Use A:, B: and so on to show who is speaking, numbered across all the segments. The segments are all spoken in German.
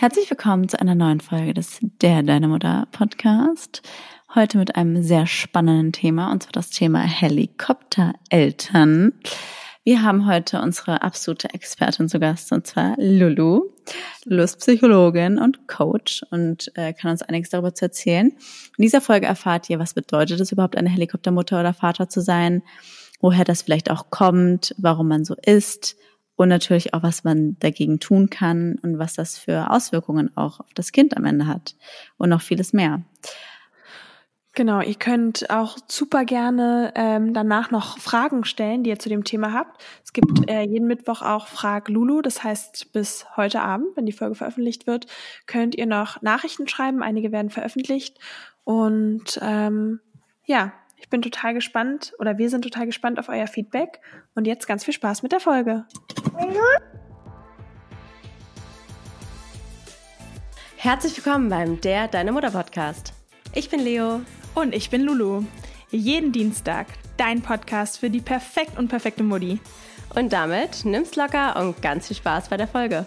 A: Herzlich willkommen zu einer neuen Folge des Der Deine Mutter Podcast. Heute mit einem sehr spannenden Thema und zwar das Thema Helikoptereltern. Wir haben heute unsere absolute Expertin zu Gast und zwar Lulu. Lulu ist Psychologin und Coach und äh, kann uns einiges darüber zu erzählen. In dieser Folge erfahrt ihr, was bedeutet es überhaupt, eine Helikoptermutter oder Vater zu sein, woher das vielleicht auch kommt, warum man so ist und natürlich auch, was man dagegen tun kann und was das für Auswirkungen auch auf das Kind am Ende hat und noch vieles mehr.
B: Genau, ihr könnt auch super gerne ähm, danach noch Fragen stellen, die ihr zu dem Thema habt. Es gibt äh, jeden Mittwoch auch Frag Lulu, das heißt bis heute Abend, wenn die Folge veröffentlicht wird, könnt ihr noch Nachrichten schreiben. Einige werden veröffentlicht und ähm, ja, ich bin total gespannt oder wir sind total gespannt auf euer Feedback und jetzt ganz viel Spaß mit der Folge.
C: Herzlich willkommen beim Der Deine Mutter Podcast. Ich bin Leo.
B: Und ich bin Lulu. Jeden Dienstag dein Podcast für die perfekt und perfekte Mutti.
C: Und damit nimm's locker und ganz viel Spaß bei der Folge.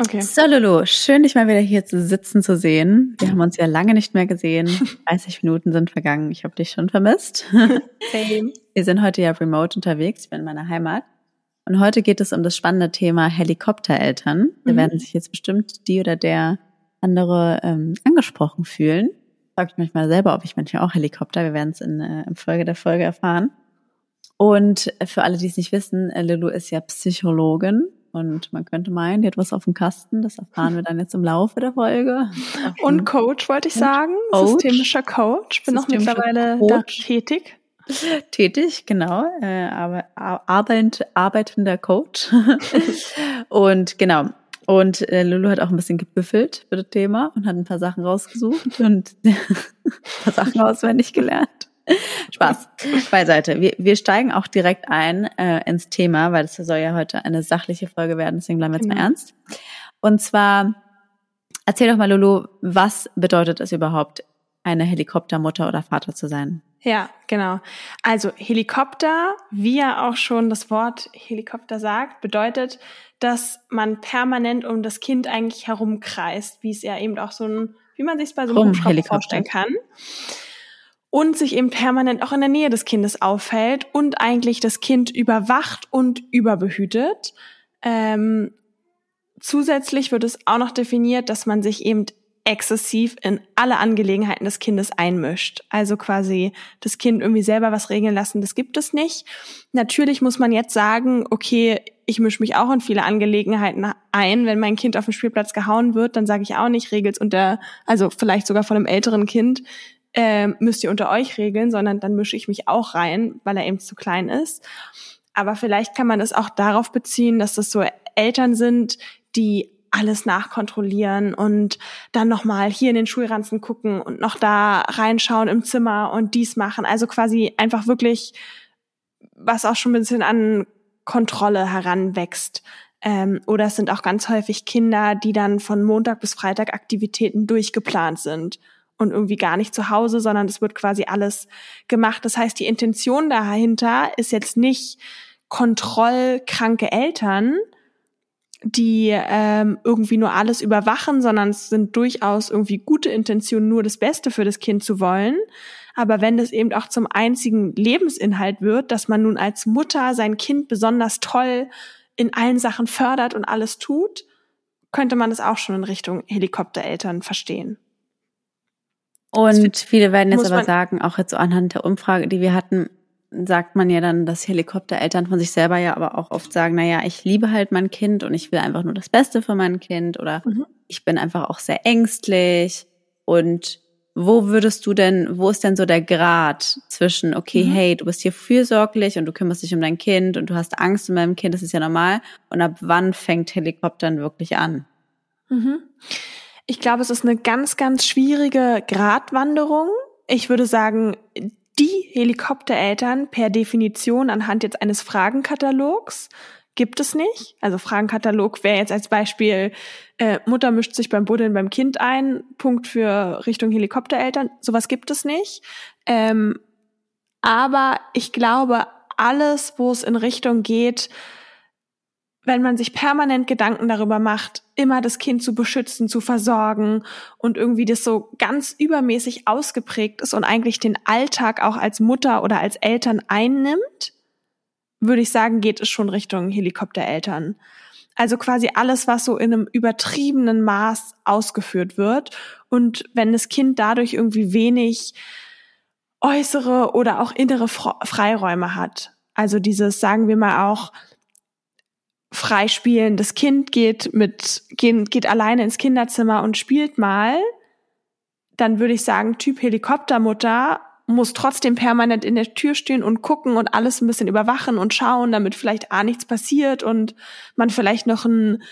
A: Okay. So, Lulu, schön, dich mal wieder hier zu sitzen zu sehen. Wir haben uns ja lange nicht mehr gesehen. 30 Minuten sind vergangen. Ich habe dich schon vermisst. Same. Wir sind heute ja remote unterwegs. Ich bin in meiner Heimat. Und heute geht es um das spannende Thema Helikoptereltern. Da mhm. werden sich jetzt bestimmt die oder der andere ähm, angesprochen fühlen. Frag ich mich mal selber, ob ich manchmal auch Helikopter. Wir werden es in, äh, in Folge der Folge erfahren. Und für alle, die es nicht wissen, äh, Lulu ist ja Psychologin und man könnte meinen, die hat was auf dem Kasten. Das erfahren wir dann jetzt im Laufe der Folge.
B: Und Coach wollte ich sagen. Coach. Systemischer Coach. Bin noch mittlerweile da tätig.
A: Tätig, genau. Äh, aber arbeit, arbeitender Coach. und genau. Und äh, Lulu hat auch ein bisschen gebüffelt für das Thema und hat ein paar Sachen rausgesucht und ein paar Sachen auswendig gelernt. Spaß beiseite. Wir, wir steigen auch direkt ein äh, ins Thema, weil das soll ja heute eine sachliche Folge werden, deswegen bleiben wir jetzt genau. mal ernst. Und zwar, erzähl doch mal, Lulu, was bedeutet es überhaupt, eine Helikoptermutter oder Vater zu sein?
B: Ja, genau. Also Helikopter, wie ja auch schon das Wort Helikopter sagt, bedeutet, dass man permanent um das Kind eigentlich herumkreist, wie es ja eben auch so ein, wie man sich bei so einem Hubschrauber vorstellen kann und sich eben permanent auch in der Nähe des Kindes aufhält und eigentlich das Kind überwacht und überbehütet. Ähm, zusätzlich wird es auch noch definiert, dass man sich eben exzessiv in alle Angelegenheiten des Kindes einmischt. Also quasi das Kind irgendwie selber was regeln lassen, das gibt es nicht. Natürlich muss man jetzt sagen, okay, ich mische mich auch in viele Angelegenheiten ein. Wenn mein Kind auf dem Spielplatz gehauen wird, dann sage ich auch nicht, regelt's unter, also vielleicht sogar von einem älteren Kind, äh, müsst ihr unter euch regeln, sondern dann mische ich mich auch rein, weil er eben zu klein ist. Aber vielleicht kann man das auch darauf beziehen, dass das so Eltern sind, die alles nachkontrollieren und dann nochmal hier in den Schulranzen gucken und noch da reinschauen im Zimmer und dies machen. Also quasi einfach wirklich, was auch schon ein bisschen an Kontrolle heranwächst. Ähm, oder es sind auch ganz häufig Kinder, die dann von Montag bis Freitag Aktivitäten durchgeplant sind und irgendwie gar nicht zu Hause, sondern es wird quasi alles gemacht. Das heißt, die Intention dahinter ist jetzt nicht kontrollkranke Eltern, die ähm, irgendwie nur alles überwachen, sondern es sind durchaus irgendwie gute Intentionen, nur das Beste für das Kind zu wollen. Aber wenn das eben auch zum einzigen Lebensinhalt wird, dass man nun als Mutter sein Kind besonders toll in allen Sachen fördert und alles tut, könnte man das auch schon in Richtung Helikoptereltern verstehen.
A: Und viele werden jetzt aber sagen, auch jetzt so anhand der Umfrage, die wir hatten, sagt man ja dann, dass Helikoptereltern von sich selber ja aber auch oft sagen, na ja, ich liebe halt mein Kind und ich will einfach nur das Beste für mein Kind oder mhm. ich bin einfach auch sehr ängstlich und wo würdest du denn, wo ist denn so der Grad zwischen, okay, mhm. hey, du bist hier fürsorglich und du kümmerst dich um dein Kind und du hast Angst um dein Kind, das ist ja normal. Und ab wann fängt Helikoptern wirklich an?
B: Mhm. Ich glaube, es ist eine ganz, ganz schwierige Gratwanderung. Ich würde sagen, die Helikoptereltern per Definition anhand jetzt eines Fragenkatalogs gibt es nicht. Also Fragenkatalog wäre jetzt als Beispiel, äh, Mutter mischt sich beim Buddeln beim Kind ein, Punkt für Richtung Helikoptereltern. Sowas gibt es nicht. Ähm, aber ich glaube, alles, wo es in Richtung geht, wenn man sich permanent Gedanken darüber macht, immer das Kind zu beschützen, zu versorgen und irgendwie das so ganz übermäßig ausgeprägt ist und eigentlich den Alltag auch als Mutter oder als Eltern einnimmt, würde ich sagen, geht es schon Richtung Helikoptereltern. Also quasi alles, was so in einem übertriebenen Maß ausgeführt wird. Und wenn das Kind dadurch irgendwie wenig äußere oder auch innere Freiräume hat. Also dieses, sagen wir mal auch, Freispielen. Das Kind geht mit, geht, geht alleine ins Kinderzimmer und spielt mal. Dann würde ich sagen, Typ Helikoptermutter muss trotzdem permanent in der Tür stehen und gucken und alles ein bisschen überwachen und schauen, damit vielleicht A nichts passiert und man vielleicht noch ein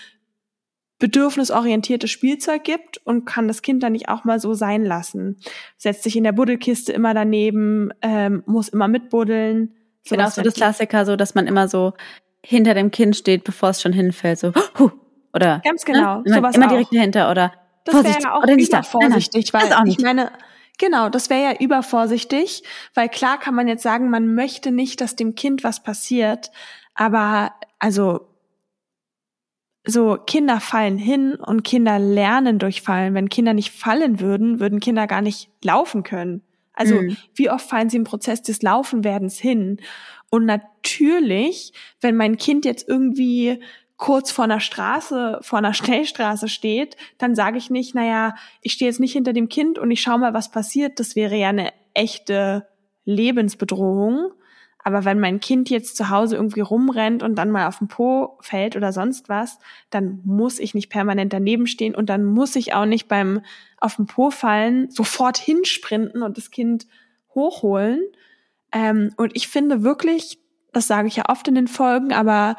B: bedürfnisorientiertes Spielzeug gibt und kann das Kind dann nicht auch mal so sein lassen. Setzt sich in der Buddelkiste immer daneben, ähm, muss immer mitbuddeln.
A: Genau, so das Klassiker, so dass man immer so hinter dem Kind steht, bevor es schon hinfällt, so huh, oder
B: ganz genau,
A: ne? immer, immer direkt dahinter oder
B: das wäre ja auch oder nicht vorsichtig, weil ich meine, Genau, das wäre ja übervorsichtig, weil klar kann man jetzt sagen, man möchte nicht, dass dem Kind was passiert, aber also so Kinder fallen hin und Kinder lernen durch Fallen. Wenn Kinder nicht fallen würden, würden Kinder gar nicht laufen können. Also mhm. wie oft fallen sie im Prozess des Laufenwerdens hin? Und natürlich, wenn mein Kind jetzt irgendwie kurz vor einer Straße, vor einer Schnellstraße steht, dann sage ich nicht, naja, ich stehe jetzt nicht hinter dem Kind und ich schaue mal, was passiert. Das wäre ja eine echte Lebensbedrohung. Aber wenn mein Kind jetzt zu Hause irgendwie rumrennt und dann mal auf den Po fällt oder sonst was, dann muss ich nicht permanent daneben stehen und dann muss ich auch nicht beim auf den Po fallen sofort hinsprinten und das Kind hochholen. Ähm, und ich finde wirklich, das sage ich ja oft in den Folgen, aber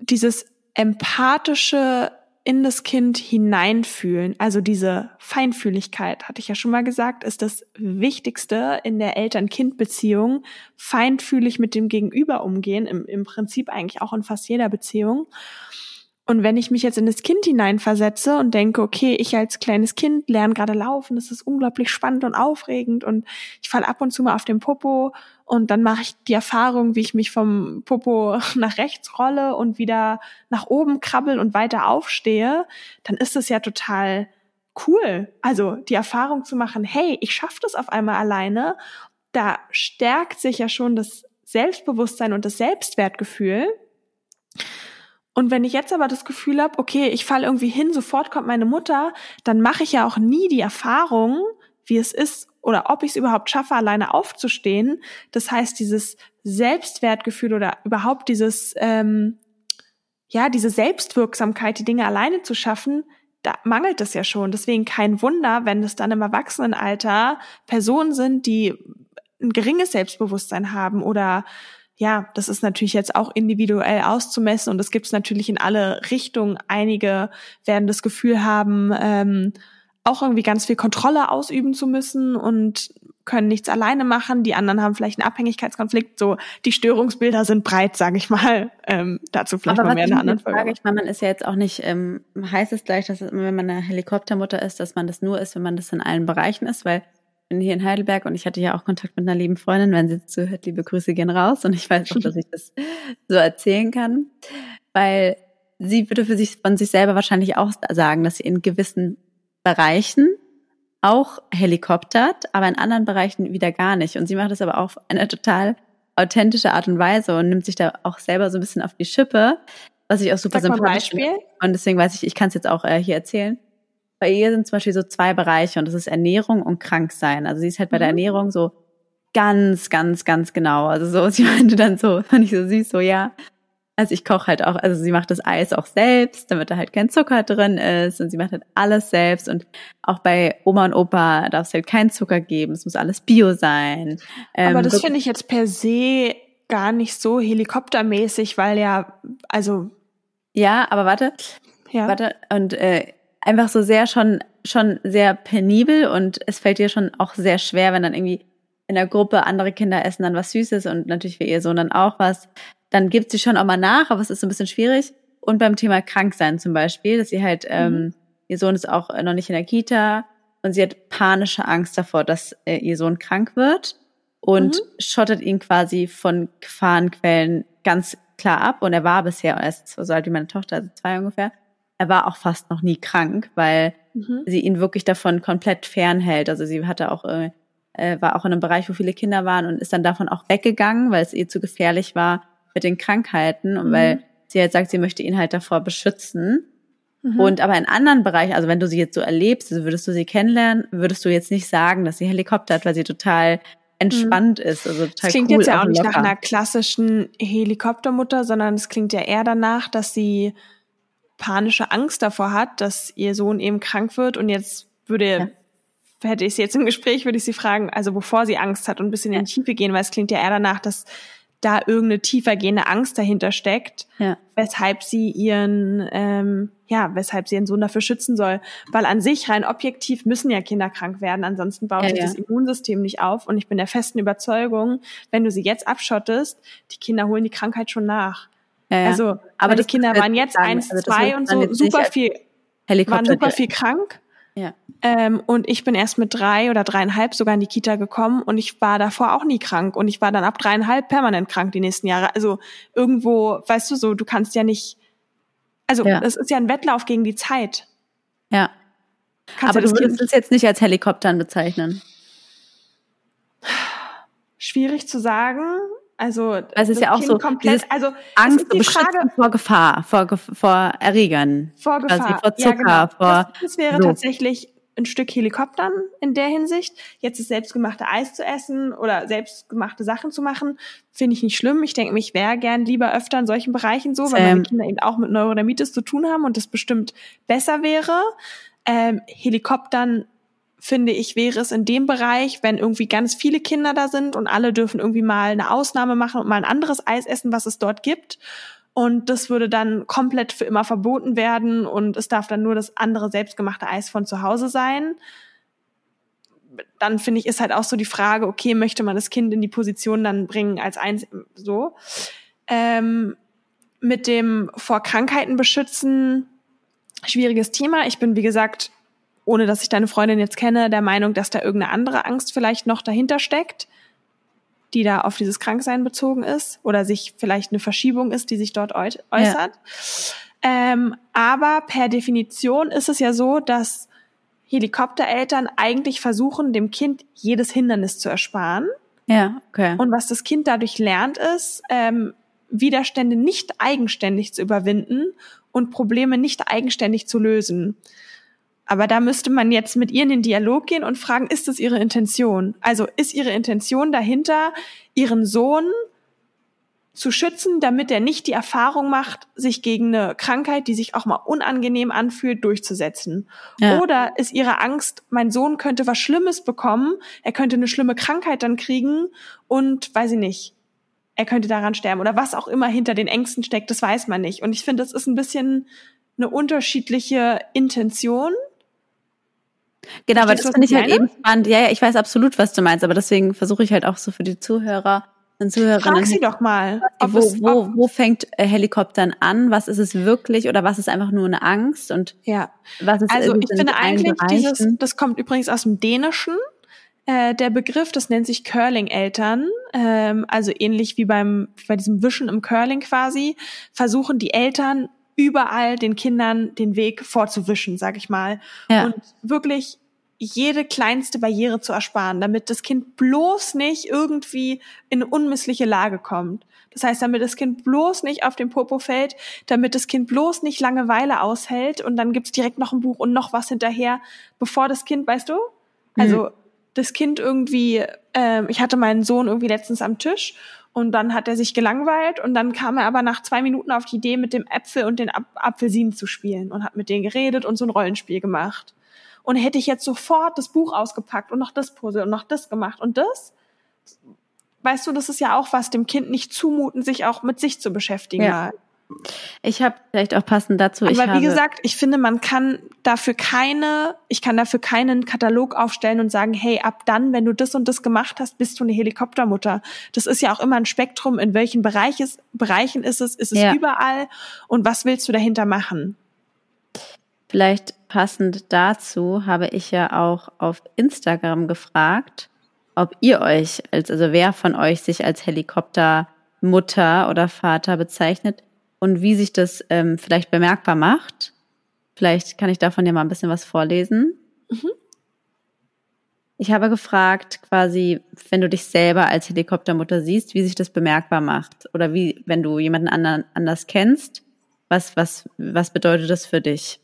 B: dieses empathische in das Kind hineinfühlen, also diese Feinfühligkeit, hatte ich ja schon mal gesagt, ist das Wichtigste in der Eltern-Kind-Beziehung. Feinfühlig mit dem Gegenüber umgehen, im, im Prinzip eigentlich auch in fast jeder Beziehung. Und wenn ich mich jetzt in das Kind hineinversetze und denke, okay, ich als kleines Kind lerne gerade laufen, das ist unglaublich spannend und aufregend und ich falle ab und zu mal auf den Popo und dann mache ich die Erfahrung, wie ich mich vom Popo nach rechts rolle und wieder nach oben krabbel und weiter aufstehe, dann ist es ja total cool. Also die Erfahrung zu machen, hey, ich schaffe das auf einmal alleine, da stärkt sich ja schon das Selbstbewusstsein und das Selbstwertgefühl. Und wenn ich jetzt aber das Gefühl habe, okay, ich falle irgendwie hin, sofort kommt meine Mutter, dann mache ich ja auch nie die Erfahrung, wie es ist oder ob ich es überhaupt schaffe, alleine aufzustehen. Das heißt, dieses Selbstwertgefühl oder überhaupt dieses, ähm, ja, diese Selbstwirksamkeit, die Dinge alleine zu schaffen, da mangelt es ja schon. Deswegen kein Wunder, wenn es dann im Erwachsenenalter Personen sind, die ein geringes Selbstbewusstsein haben oder ja, das ist natürlich jetzt auch individuell auszumessen und das gibt es natürlich in alle Richtungen. Einige werden das Gefühl haben, ähm, auch irgendwie ganz viel Kontrolle ausüben zu müssen und können nichts alleine machen. Die anderen haben vielleicht einen Abhängigkeitskonflikt. So die Störungsbilder sind breit, sage ich mal. Ähm, dazu vielleicht
A: Aber
B: mal mehr in einer anderen Folge.
A: Frage, ich meine, man ist ja jetzt auch nicht, ähm, heißt es gleich, dass wenn man eine Helikoptermutter ist, dass man das nur ist, wenn man das in allen Bereichen ist, weil bin hier in Heidelberg und ich hatte ja auch Kontakt mit einer lieben Freundin. Wenn sie zuhört, liebe Grüße gehen raus. Und ich weiß auch, dass ich das so erzählen kann, weil sie würde für sich von sich selber wahrscheinlich auch sagen, dass sie in gewissen Bereichen auch helikoptert, aber in anderen Bereichen wieder gar nicht. Und sie macht das aber auf eine total authentische Art und Weise und nimmt sich da auch selber so ein bisschen auf die Schippe, was ich auch super sympathisch finde. Und deswegen weiß ich, ich kann es jetzt auch äh, hier erzählen bei ihr sind zum Beispiel so zwei Bereiche und das ist Ernährung und Kranksein. Also sie ist halt bei der mhm. Ernährung so ganz, ganz, ganz genau. Also so, sie meinte dann so, fand ich so süß, so ja, Also ich koche halt auch, also sie macht das Eis auch selbst, damit da halt kein Zucker drin ist und sie macht halt alles selbst und auch bei Oma und Opa darf es halt keinen Zucker geben, es muss alles Bio sein.
B: Aber ähm, das finde ich jetzt per se gar nicht so helikoptermäßig, weil ja, also.
A: Ja, aber warte, ja. warte, und äh, einfach so sehr schon, schon sehr penibel und es fällt dir schon auch sehr schwer, wenn dann irgendwie in der Gruppe andere Kinder essen dann was Süßes und natürlich für ihr Sohn dann auch was. Dann gibt sie schon auch mal nach, aber es ist so ein bisschen schwierig. Und beim Thema Kranksein zum Beispiel, dass sie halt, mhm. ähm, ihr Sohn ist auch noch nicht in der Kita und sie hat panische Angst davor, dass äh, ihr Sohn krank wird und mhm. schottet ihn quasi von Gefahrenquellen ganz klar ab. Und er war bisher erst so alt wie meine Tochter, also zwei ungefähr. Er war auch fast noch nie krank, weil mhm. sie ihn wirklich davon komplett fernhält. Also sie hatte auch äh, äh, war auch in einem Bereich, wo viele Kinder waren und ist dann davon auch weggegangen, weil es ihr zu gefährlich war mit den Krankheiten und mhm. weil sie halt sagt, sie möchte ihn halt davor beschützen. Mhm. Und aber in anderen Bereichen, also wenn du sie jetzt so erlebst, also würdest du sie kennenlernen, würdest du jetzt nicht sagen, dass sie Helikopter hat, weil sie total entspannt mhm. ist. Also total
B: das klingt
A: cool
B: jetzt ja auch nicht locker. nach einer klassischen Helikoptermutter, sondern es klingt ja eher danach, dass sie panische Angst davor hat, dass ihr Sohn eben krank wird und jetzt würde ja hätte ich sie jetzt im Gespräch, würde ich sie fragen, also bevor sie Angst hat und ein bisschen in die Tiefe gehen, weil es klingt ja eher danach, dass da irgendeine tiefergehende Angst dahinter steckt, ja. weshalb sie ihren, ähm, ja, weshalb sie ihren Sohn dafür schützen soll. Weil an sich rein objektiv müssen ja Kinder krank werden, ansonsten baut ja, sich ja. das Immunsystem nicht auf. Und ich bin der festen Überzeugung, wenn du sie jetzt abschottest, die Kinder holen die Krankheit schon nach. Ja, Also, aber die Kinder waren jetzt eins, also zwei und so super viel, waren super viel krank. Ja. Ähm, und ich bin erst mit drei oder dreieinhalb sogar in die Kita gekommen und ich war davor auch nie krank und ich war dann ab dreieinhalb permanent krank die nächsten Jahre. Also irgendwo, weißt du so, du kannst ja nicht, also es ja. ist ja ein Wettlauf gegen die Zeit.
A: Ja. Kannst Aber du würdest es jetzt nicht als Helikoptern bezeichnen.
B: Schwierig zu sagen. Also
A: es ist ja auch so
B: komplett, also
A: Angst die Frage, vor Gefahr, vor, vor Erregern,
B: vor Gefahr,
A: vor Zucker, ja, genau. vor.
B: Das, das wäre so. tatsächlich ein Stück Helikoptern in der Hinsicht. Jetzt das selbstgemachte Eis zu essen oder selbstgemachte Sachen zu machen, finde ich nicht schlimm. Ich denke, mich wäre gern lieber öfter in solchen Bereichen so, weil meine Kinder eben auch mit Neurodermitis zu tun haben und das bestimmt besser wäre. Ähm, Helikoptern finde ich, wäre es in dem Bereich, wenn irgendwie ganz viele Kinder da sind und alle dürfen irgendwie mal eine Ausnahme machen und mal ein anderes Eis essen, was es dort gibt. Und das würde dann komplett für immer verboten werden und es darf dann nur das andere selbstgemachte Eis von zu Hause sein. Dann finde ich, ist halt auch so die Frage, okay, möchte man das Kind in die Position dann bringen als eins, so. Ähm, mit dem vor Krankheiten beschützen, schwieriges Thema. Ich bin, wie gesagt, ohne dass ich deine Freundin jetzt kenne, der Meinung, dass da irgendeine andere Angst vielleicht noch dahinter steckt, die da auf dieses Kranksein bezogen ist oder sich vielleicht eine Verschiebung ist, die sich dort äußert. Ja. Ähm, aber per Definition ist es ja so, dass Helikoptereltern eigentlich versuchen, dem Kind jedes Hindernis zu ersparen.
A: Ja, okay.
B: Und was das Kind dadurch lernt, ist, ähm, Widerstände nicht eigenständig zu überwinden und Probleme nicht eigenständig zu lösen. Aber da müsste man jetzt mit ihr in den Dialog gehen und fragen, ist das ihre Intention? Also ist ihre Intention dahinter, ihren Sohn zu schützen, damit er nicht die Erfahrung macht, sich gegen eine Krankheit, die sich auch mal unangenehm anfühlt, durchzusetzen. Ja. Oder ist ihre Angst, mein Sohn könnte was Schlimmes bekommen, er könnte eine schlimme Krankheit dann kriegen und weiß ich nicht, er könnte daran sterben oder was auch immer hinter den Ängsten steckt, das weiß man nicht. Und ich finde, das ist ein bisschen eine unterschiedliche Intention
A: Genau, aber das finde ich halt eben spannend. Ja, ja, ich weiß absolut, was du meinst, aber deswegen versuche ich halt auch so für die Zuhörer und Zuhörerinnen.
B: Frag sie doch mal.
A: Wo, es, wo, wo fängt äh, Helikoptern an? Was ist es wirklich oder was ist einfach nur eine Angst? Und
B: ja.
A: was ist
B: Also ich finde eigentlich dieses, das kommt übrigens aus dem Dänischen. Äh, der Begriff, das nennt sich Curling-Eltern, ähm, also ähnlich wie beim bei diesem Wischen im Curling quasi, versuchen die Eltern überall den Kindern den Weg vorzuwischen, sag ich mal. Ja. Und wirklich jede kleinste Barriere zu ersparen, damit das Kind bloß nicht irgendwie in eine unmissliche Lage kommt. Das heißt, damit das Kind bloß nicht auf den Popo fällt, damit das Kind bloß nicht Langeweile aushält und dann gibt's direkt noch ein Buch und noch was hinterher, bevor das Kind, weißt du? Also mhm. das Kind irgendwie, äh, ich hatte meinen Sohn irgendwie letztens am Tisch Und dann hat er sich gelangweilt und dann kam er aber nach zwei Minuten auf die Idee, mit dem Äpfel und den Ap Apfelsinen zu spielen und hat mit denen geredet und so ein Rollenspiel gemacht. Und hätte ich jetzt sofort das Buch ausgepackt und noch das Puzzle und noch das gemacht und das, weißt du, das ist ja auch was, dem Kind nicht zumuten, sich auch mit sich zu beschäftigen. Ja.
A: Ich habe vielleicht auch passend dazu.
B: Aber wie gesagt, ich finde, man kann dafür keine, ich kann dafür keinen Katalog aufstellen und sagen, hey, ab dann, wenn du das und das gemacht hast, bist du eine Helikoptermutter. Das ist ja auch immer ein Spektrum, in welchen Bereich ist, Bereichen ist es, ist es ja. überall und was willst du dahinter machen?
A: Vielleicht passend dazu habe ich ja auch auf Instagram gefragt, ob ihr euch, als, also wer von euch sich als Helikoptermutter oder Vater bezeichnet und wie sich das ähm, vielleicht bemerkbar macht. Vielleicht kann ich davon ja mal ein bisschen was vorlesen. Mhm. Ich habe gefragt, quasi, wenn du dich selber als Helikoptermutter siehst, wie sich das bemerkbar macht. Oder wie, wenn du jemanden anderen, anders kennst, was, was, was bedeutet das für dich?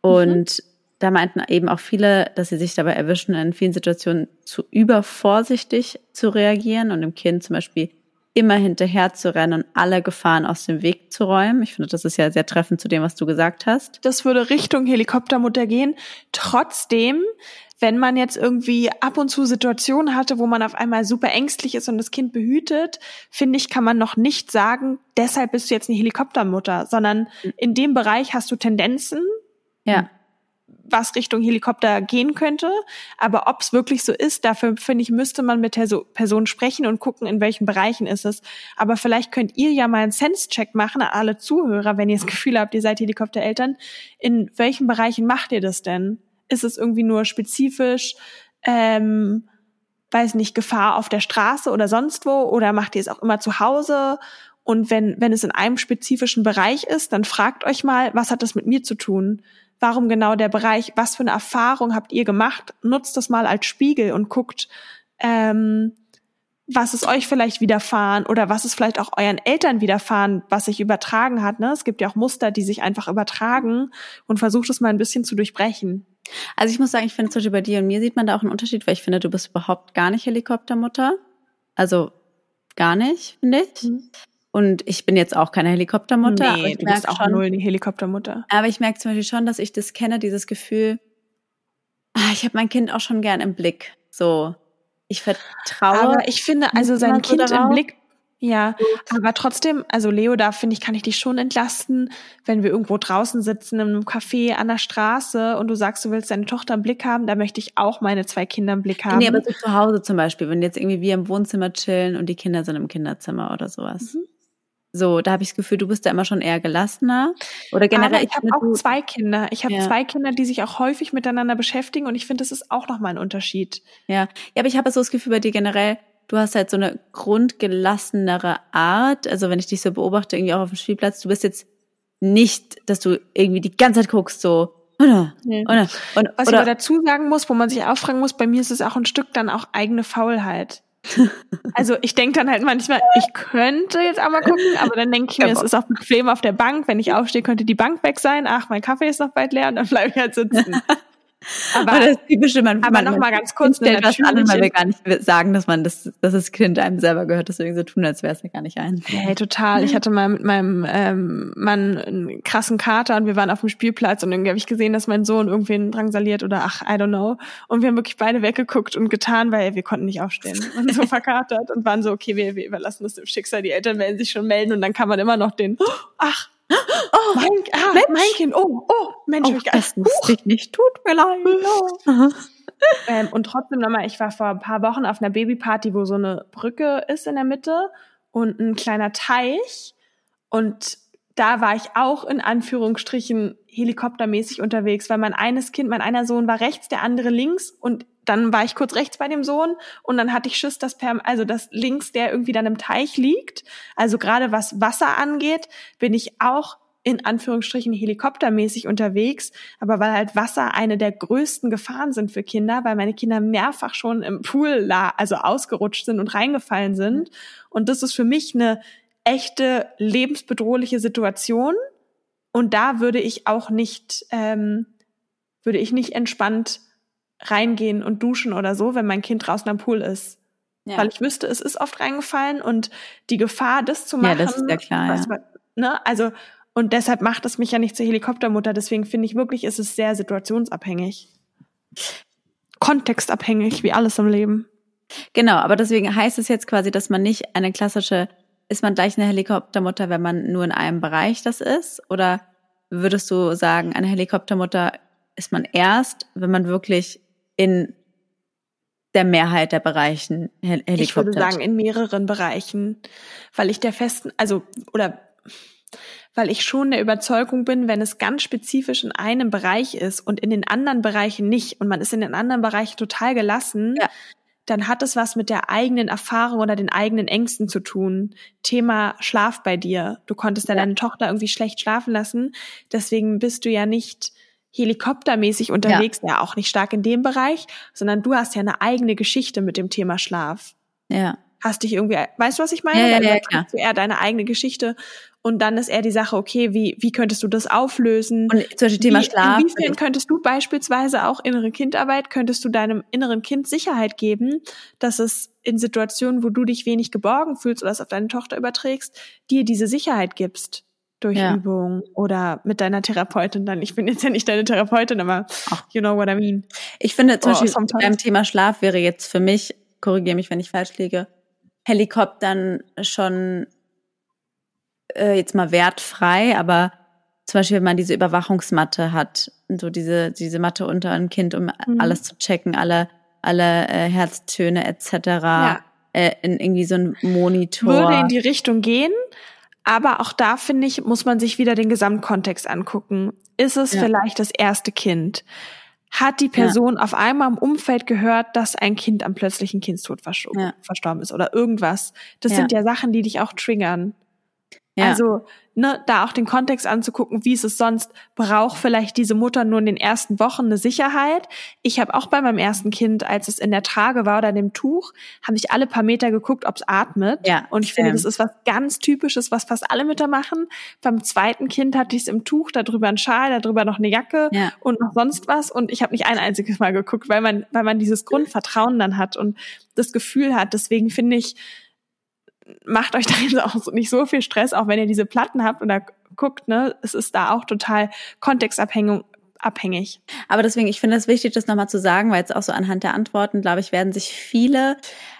A: Und mhm. da meinten eben auch viele, dass sie sich dabei erwischen, in vielen Situationen zu übervorsichtig zu reagieren und dem Kind zum Beispiel immer hinterher zu rennen und alle Gefahren aus dem Weg zu räumen. Ich finde, das ist ja sehr treffend zu dem, was du gesagt hast.
B: Das würde Richtung Helikoptermutter gehen. Trotzdem, wenn man jetzt irgendwie ab und zu Situationen hatte, wo man auf einmal super ängstlich ist und das Kind behütet, finde ich, kann man noch nicht sagen, deshalb bist du jetzt eine Helikoptermutter, sondern in dem Bereich hast du Tendenzen.
A: Ja
B: was Richtung Helikopter gehen könnte. Aber ob es wirklich so ist, dafür finde ich, müsste man mit der Person sprechen und gucken, in welchen Bereichen ist es. Aber vielleicht könnt ihr ja mal einen Sense-Check machen alle Zuhörer, wenn ihr das Gefühl habt, ihr seid Helikoptereltern. In welchen Bereichen macht ihr das denn? Ist es irgendwie nur spezifisch, ähm, weiß nicht, Gefahr auf der Straße oder sonst wo? Oder macht ihr es auch immer zu Hause? Und wenn, wenn es in einem spezifischen Bereich ist, dann fragt euch mal, was hat das mit mir zu tun? Warum genau der Bereich, was für eine Erfahrung habt ihr gemacht? Nutzt das mal als Spiegel und guckt, ähm, was ist euch vielleicht widerfahren oder was ist vielleicht auch euren Eltern widerfahren, was sich übertragen hat. Ne? Es gibt ja auch Muster, die sich einfach übertragen und versucht es mal ein bisschen zu durchbrechen.
A: Also ich muss sagen, ich finde zum Beispiel bei dir und mir sieht man da auch einen Unterschied, weil ich finde, du bist überhaupt gar nicht Helikoptermutter. Also gar nicht, finde ich. Mhm. Und ich bin jetzt auch keine Helikoptermutter.
B: Nee, du bist auch schon, null eine Helikoptermutter.
A: Aber ich merke zum Beispiel schon, dass ich das kenne, dieses Gefühl, ah, ich habe mein Kind auch schon gern im Blick. So, ich vertraue.
B: Aber ich finde, also sein Kind so im Blick ja, aber trotzdem, also Leo, da finde ich, kann ich dich schon entlasten, wenn wir irgendwo draußen sitzen, in einem Café an der Straße und du sagst, du willst deine Tochter im Blick haben, da möchte ich auch meine zwei Kinder im Blick haben.
A: Nee, aber so zu Hause zum Beispiel, wenn jetzt irgendwie wir im Wohnzimmer chillen und die Kinder sind im Kinderzimmer oder sowas. Mhm. So, da habe ich das Gefühl, du bist da immer schon eher gelassener. Oder generell. Aber
B: ich habe auch zwei Kinder. Ich habe ja. zwei Kinder, die sich auch häufig miteinander beschäftigen und ich finde, das ist auch nochmal ein Unterschied.
A: Ja. Ja, aber ich habe so das Gefühl bei dir generell, du hast halt so eine grundgelassenere Art. Also wenn ich dich so beobachte, irgendwie auch auf dem Spielplatz, du bist jetzt nicht, dass du irgendwie die ganze Zeit guckst, so, oder,
B: nee. oder, und, Was oder, ich aber dazu sagen muss, wo man sich auch fragen muss, bei mir ist es auch ein Stück dann auch eigene Faulheit. Also ich denke dann halt manchmal, ich könnte jetzt auch mal gucken, aber dann denke ich mir, es ist auch bequem auf der Bank. Wenn ich aufstehe, könnte die Bank weg sein. Ach, mein Kaffee ist noch bald leer und dann bleibe ich halt sitzen.
A: Aber, das typische, man,
B: aber noch mal ganz kurz,
A: stellt was an, weil wir gar nicht sagen, dass man das, dass das Kind einem selber gehört, deswegen so tun, als wäre es ja gar nicht ein.
B: Hey, total. Ich hatte mal mit meinem ähm, Mann einen krassen Kater und wir waren auf dem Spielplatz und irgendwie habe ich gesehen, dass mein Sohn irgendwen drangsaliert oder ach, I don't know. Und wir haben wirklich beide weggeguckt und getan, weil wir konnten nicht aufstehen und so verkatert und waren so, okay, wir, wir überlassen das dem Schicksal, die Eltern werden sich schon melden und dann kann man immer noch den, ach, Oh, mein, ah, mein Kind. Oh, oh, Mensch, oh,
A: das wusste ich nicht. Tut mir leid.
B: ähm, und trotzdem nochmal, ich war vor ein paar Wochen auf einer Babyparty, wo so eine Brücke ist in der Mitte und ein kleiner Teich. Und da war ich auch in Anführungsstrichen helikoptermäßig unterwegs, weil mein eines Kind, mein einer Sohn war rechts, der andere links und dann war ich kurz rechts bei dem Sohn und dann hatte ich Schiss, dass per, also dass links der irgendwie dann im Teich liegt. Also gerade was Wasser angeht, bin ich auch in Anführungsstrichen helikoptermäßig unterwegs, aber weil halt Wasser eine der größten Gefahren sind für Kinder, weil meine Kinder mehrfach schon im Pool also ausgerutscht sind und reingefallen sind. Und das ist für mich eine echte lebensbedrohliche Situation. Und da würde ich auch nicht, ähm, würde ich nicht entspannt reingehen und duschen oder so, wenn mein Kind draußen am Pool ist. Ja. Weil ich wüsste, es ist oft reingefallen und die Gefahr, das zu machen.
A: Ja, das ist ja klar.
B: Ja. ne? Also, und deshalb macht es mich ja nicht zur Helikoptermutter. Deswegen finde ich wirklich, ist es sehr situationsabhängig. Kontextabhängig, wie alles im Leben.
A: Genau, aber deswegen heißt es jetzt quasi, dass man nicht eine klassische, ist man gleich eine Helikoptermutter, wenn man nur in einem Bereich das ist? Oder würdest du sagen, eine Helikoptermutter ist man erst, wenn man wirklich in der Mehrheit der Bereichen Helikopter.
B: Ich würde sagen, in mehreren Bereichen, weil ich der festen, also, oder, weil ich schon der Überzeugung bin, wenn es ganz spezifisch in einem Bereich ist und in den anderen Bereichen nicht und man ist in den anderen Bereichen total gelassen, ja. Dann hat es was mit der eigenen Erfahrung oder den eigenen Ängsten zu tun. Thema Schlaf bei dir. Du konntest ja, ja. deine Tochter irgendwie schlecht schlafen lassen, deswegen bist du ja nicht helikoptermäßig unterwegs, ja. ja auch nicht stark in dem Bereich, sondern du hast ja eine eigene Geschichte mit dem Thema Schlaf.
A: Ja.
B: Hast dich irgendwie, weißt du, was ich meine?
A: Ja, ja, ja,
B: du eher deine eigene Geschichte und dann ist eher die Sache, okay, wie, wie könntest du das auflösen?
A: Und zum Beispiel Thema
B: wie,
A: Schlaf.
B: Inwiefern könntest du beispielsweise auch innere Kindarbeit, könntest du deinem inneren Kind Sicherheit geben, dass es in Situationen, wo du dich wenig geborgen fühlst oder es auf deine Tochter überträgst, dir diese Sicherheit gibst? durch ja. Übung oder mit deiner Therapeutin dann. Ich bin jetzt ja nicht deine Therapeutin, aber you know what I mean.
A: Ich finde zum oh, Beispiel beim Thema Schlaf wäre jetzt für mich, korrigiere mich, wenn ich falsch liege, Helikoptern schon äh, jetzt mal wertfrei, aber zum Beispiel, wenn man diese Überwachungsmatte hat, so diese, diese Matte unter ein Kind, um mhm. alles zu checken, alle, alle äh, Herztöne etc. Ja. Äh, in irgendwie so ein Monitor.
B: Würde in die Richtung gehen, aber auch da finde ich, muss man sich wieder den Gesamtkontext angucken. Ist es ja. vielleicht das erste Kind? Hat die Person ja. auf einmal im Umfeld gehört, dass ein Kind am plötzlichen Kindstod verstorben ist oder irgendwas? Das sind ja Sachen, die dich auch triggern. Ja. Also ne, da auch den Kontext anzugucken, wie ist es sonst, braucht vielleicht diese Mutter nur in den ersten Wochen eine Sicherheit. Ich habe auch bei meinem ersten Kind, als es in der Trage war oder in dem Tuch, habe ich alle paar Meter geguckt, ob es atmet.
A: Ja,
B: und ich finde, das ist was ganz Typisches, was fast alle Mütter machen. Beim zweiten Kind hatte ich es im Tuch, darüber ein Schal, darüber noch eine Jacke ja. und noch sonst was. Und ich habe nicht ein einziges Mal geguckt, weil man, weil man dieses Grundvertrauen dann hat und das Gefühl hat. Deswegen finde ich, macht euch da jetzt auch nicht so viel Stress, auch wenn ihr diese Platten habt und da guckt, ne, es ist da auch total kontextabhängig. Abhängig.
A: Aber deswegen, ich finde es wichtig, das nochmal zu sagen, weil jetzt auch so anhand der Antworten, glaube ich, werden sich viele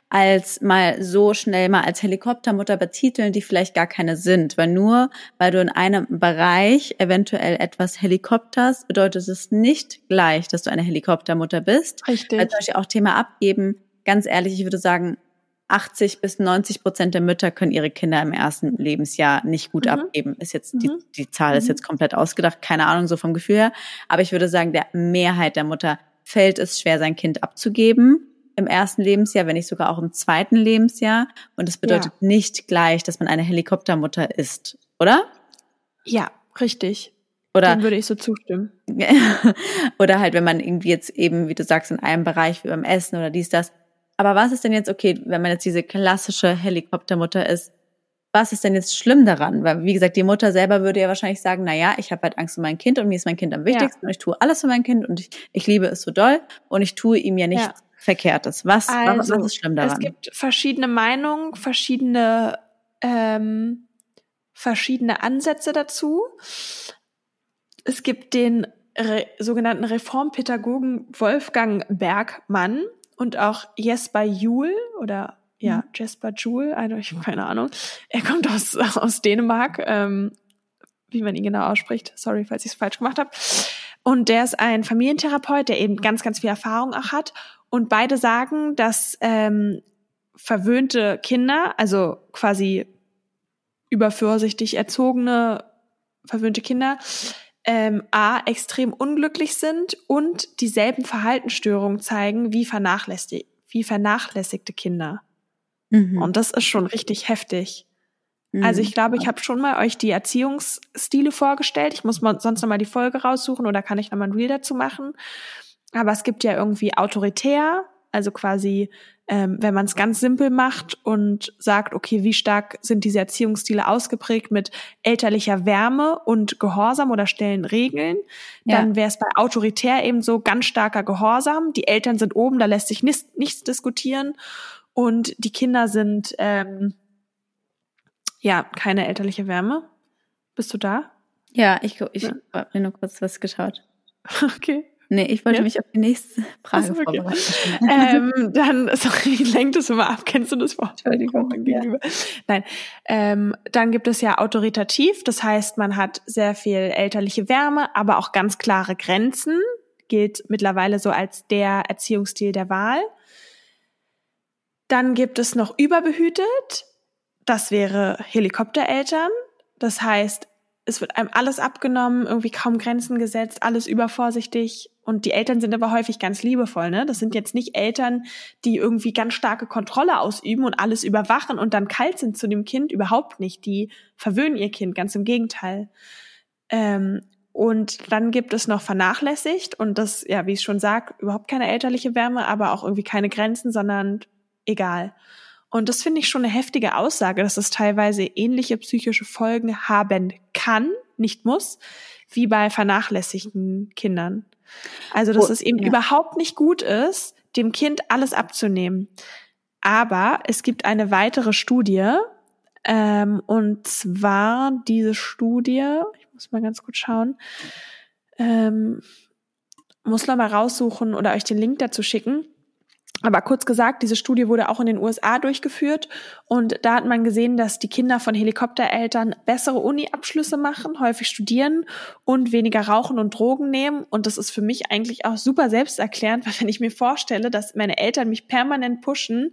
A: als mal so schnell mal als Helikoptermutter betiteln, die vielleicht gar keine sind. Weil nur, weil du in einem Bereich eventuell etwas Helikopters, bedeutet es nicht gleich, dass du eine Helikoptermutter bist.
B: Richtig.
A: Weil zum Beispiel auch Thema abgeben, ganz ehrlich, ich würde sagen, 80 bis 90 Prozent der Mütter können ihre Kinder im ersten Lebensjahr nicht gut mhm. abgeben. Ist jetzt, die, mhm. die Zahl ist mhm. jetzt komplett ausgedacht, keine Ahnung, so vom Gefühl her. Aber ich würde sagen, der Mehrheit der Mutter fällt es schwer, sein Kind abzugeben im ersten Lebensjahr, wenn nicht sogar auch im zweiten Lebensjahr. Und das bedeutet ja. nicht gleich, dass man eine Helikoptermutter ist, oder?
B: Ja, richtig.
A: Oder
B: Dem würde ich so zustimmen.
A: oder halt, wenn man irgendwie jetzt eben, wie du sagst, in einem Bereich wie beim Essen oder dies, das, aber was ist denn jetzt, okay, wenn man jetzt diese klassische Helikoptermutter ist, was ist denn jetzt schlimm daran? Weil, wie gesagt, die Mutter selber würde ja wahrscheinlich sagen, na ja, ich habe halt Angst um mein Kind und mir ist mein Kind am wichtigsten ja. und ich tue alles für mein Kind und ich, ich liebe es so doll und ich tue ihm ja nichts ja. Verkehrtes. Was, also, was ist schlimm daran?
B: Es gibt verschiedene Meinungen, verschiedene, ähm, verschiedene Ansätze dazu. Es gibt den Re sogenannten Reformpädagogen Wolfgang Bergmann, und auch Jesper Juhl oder ja, mhm. Jesper Juhl, ich habe keine Ahnung. Er kommt aus, aus Dänemark, ähm, wie man ihn genau ausspricht. Sorry, falls ich es falsch gemacht habe. Und der ist ein Familientherapeut, der eben ganz, ganz viel Erfahrung auch hat. Und beide sagen, dass ähm, verwöhnte Kinder, also quasi übervorsichtig erzogene verwöhnte Kinder, ähm, A, extrem unglücklich sind und dieselben Verhaltensstörungen zeigen wie, vernachlässig wie vernachlässigte Kinder. Mhm. Und das ist schon richtig heftig. Mhm. Also ich glaube, ich habe schon mal euch die Erziehungsstile vorgestellt. Ich muss mal sonst noch mal die Folge raussuchen oder kann ich noch mal ein Reel dazu machen. Aber es gibt ja irgendwie autoritär, also quasi ähm, wenn man es ganz simpel macht und sagt, okay, wie stark sind diese Erziehungsstile ausgeprägt mit elterlicher Wärme und Gehorsam oder stellen Regeln, ja. dann wäre es bei autoritär eben so ganz starker Gehorsam. Die Eltern sind oben, da lässt sich nichts, nichts diskutieren. und die Kinder sind ähm, ja keine elterliche Wärme. Bist du da?
A: Ja, ich, ich ja. habe mir nur kurz was geschaut.
B: Okay.
A: Nee, ich wollte ja? mich auf die nächste Frage okay.
B: vorbereiten. ähm, dann, sorry, lenkt es immer ab. Kennst du das Wort? Entschuldigung. Gegenüber? Ja. Nein. Ähm, dann gibt es ja autoritativ. Das heißt, man hat sehr viel elterliche Wärme, aber auch ganz klare Grenzen. Gilt mittlerweile so als der Erziehungsstil der Wahl. Dann gibt es noch überbehütet. Das wäre Helikoptereltern. Das heißt, es wird einem alles abgenommen, irgendwie kaum Grenzen gesetzt, alles übervorsichtig. Und die Eltern sind aber häufig ganz liebevoll, ne? Das sind jetzt nicht Eltern, die irgendwie ganz starke Kontrolle ausüben und alles überwachen und dann kalt sind zu dem Kind. Überhaupt nicht. Die verwöhnen ihr Kind, ganz im Gegenteil. Ähm, und dann gibt es noch vernachlässigt und das, ja, wie ich schon sag, überhaupt keine elterliche Wärme, aber auch irgendwie keine Grenzen, sondern egal. Und das finde ich schon eine heftige Aussage, dass es teilweise ähnliche psychische Folgen haben kann, nicht muss, wie bei vernachlässigten Kindern. Also, dass oh, es eben ja. überhaupt nicht gut ist, dem Kind alles abzunehmen. Aber es gibt eine weitere Studie, ähm, und zwar diese Studie, ich muss mal ganz kurz schauen, ähm, muss noch mal raussuchen oder euch den Link dazu schicken. Aber kurz gesagt, diese Studie wurde auch in den USA durchgeführt und da hat man gesehen, dass die Kinder von Helikoptereltern bessere Uni-Abschlüsse machen, häufig studieren und weniger rauchen und Drogen nehmen. Und das ist für mich eigentlich auch super selbsterklärend, weil wenn ich mir vorstelle, dass meine Eltern mich permanent pushen,